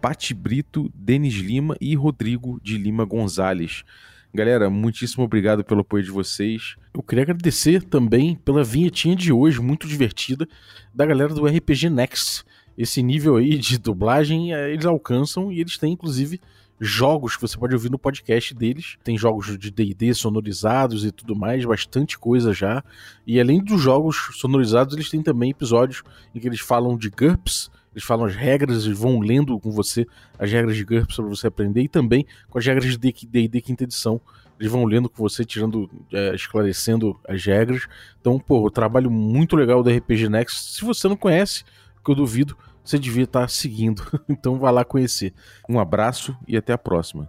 Pati Brito, Denis Lima e Rodrigo de Lima Gonzalez. Galera, muitíssimo obrigado pelo apoio de vocês. Eu queria agradecer também pela vinhetinha de hoje, muito divertida, da galera do RPG Next. Esse nível aí de dublagem eh, eles alcançam e eles têm, inclusive, jogos que você pode ouvir no podcast deles. Tem jogos de DD sonorizados e tudo mais, bastante coisa já. E além dos jogos sonorizados, eles têm também episódios em que eles falam de GURPS, eles falam as regras, eles vão lendo com você as regras de GURPS para você aprender, e também com as regras de D&D quinta edição. Eles vão lendo com você, tirando, é, esclarecendo as regras. Então, pô, o trabalho muito legal do RPG Next. Se você não conhece, que eu duvido, você devia estar seguindo. Então vá lá conhecer. Um abraço e até a próxima.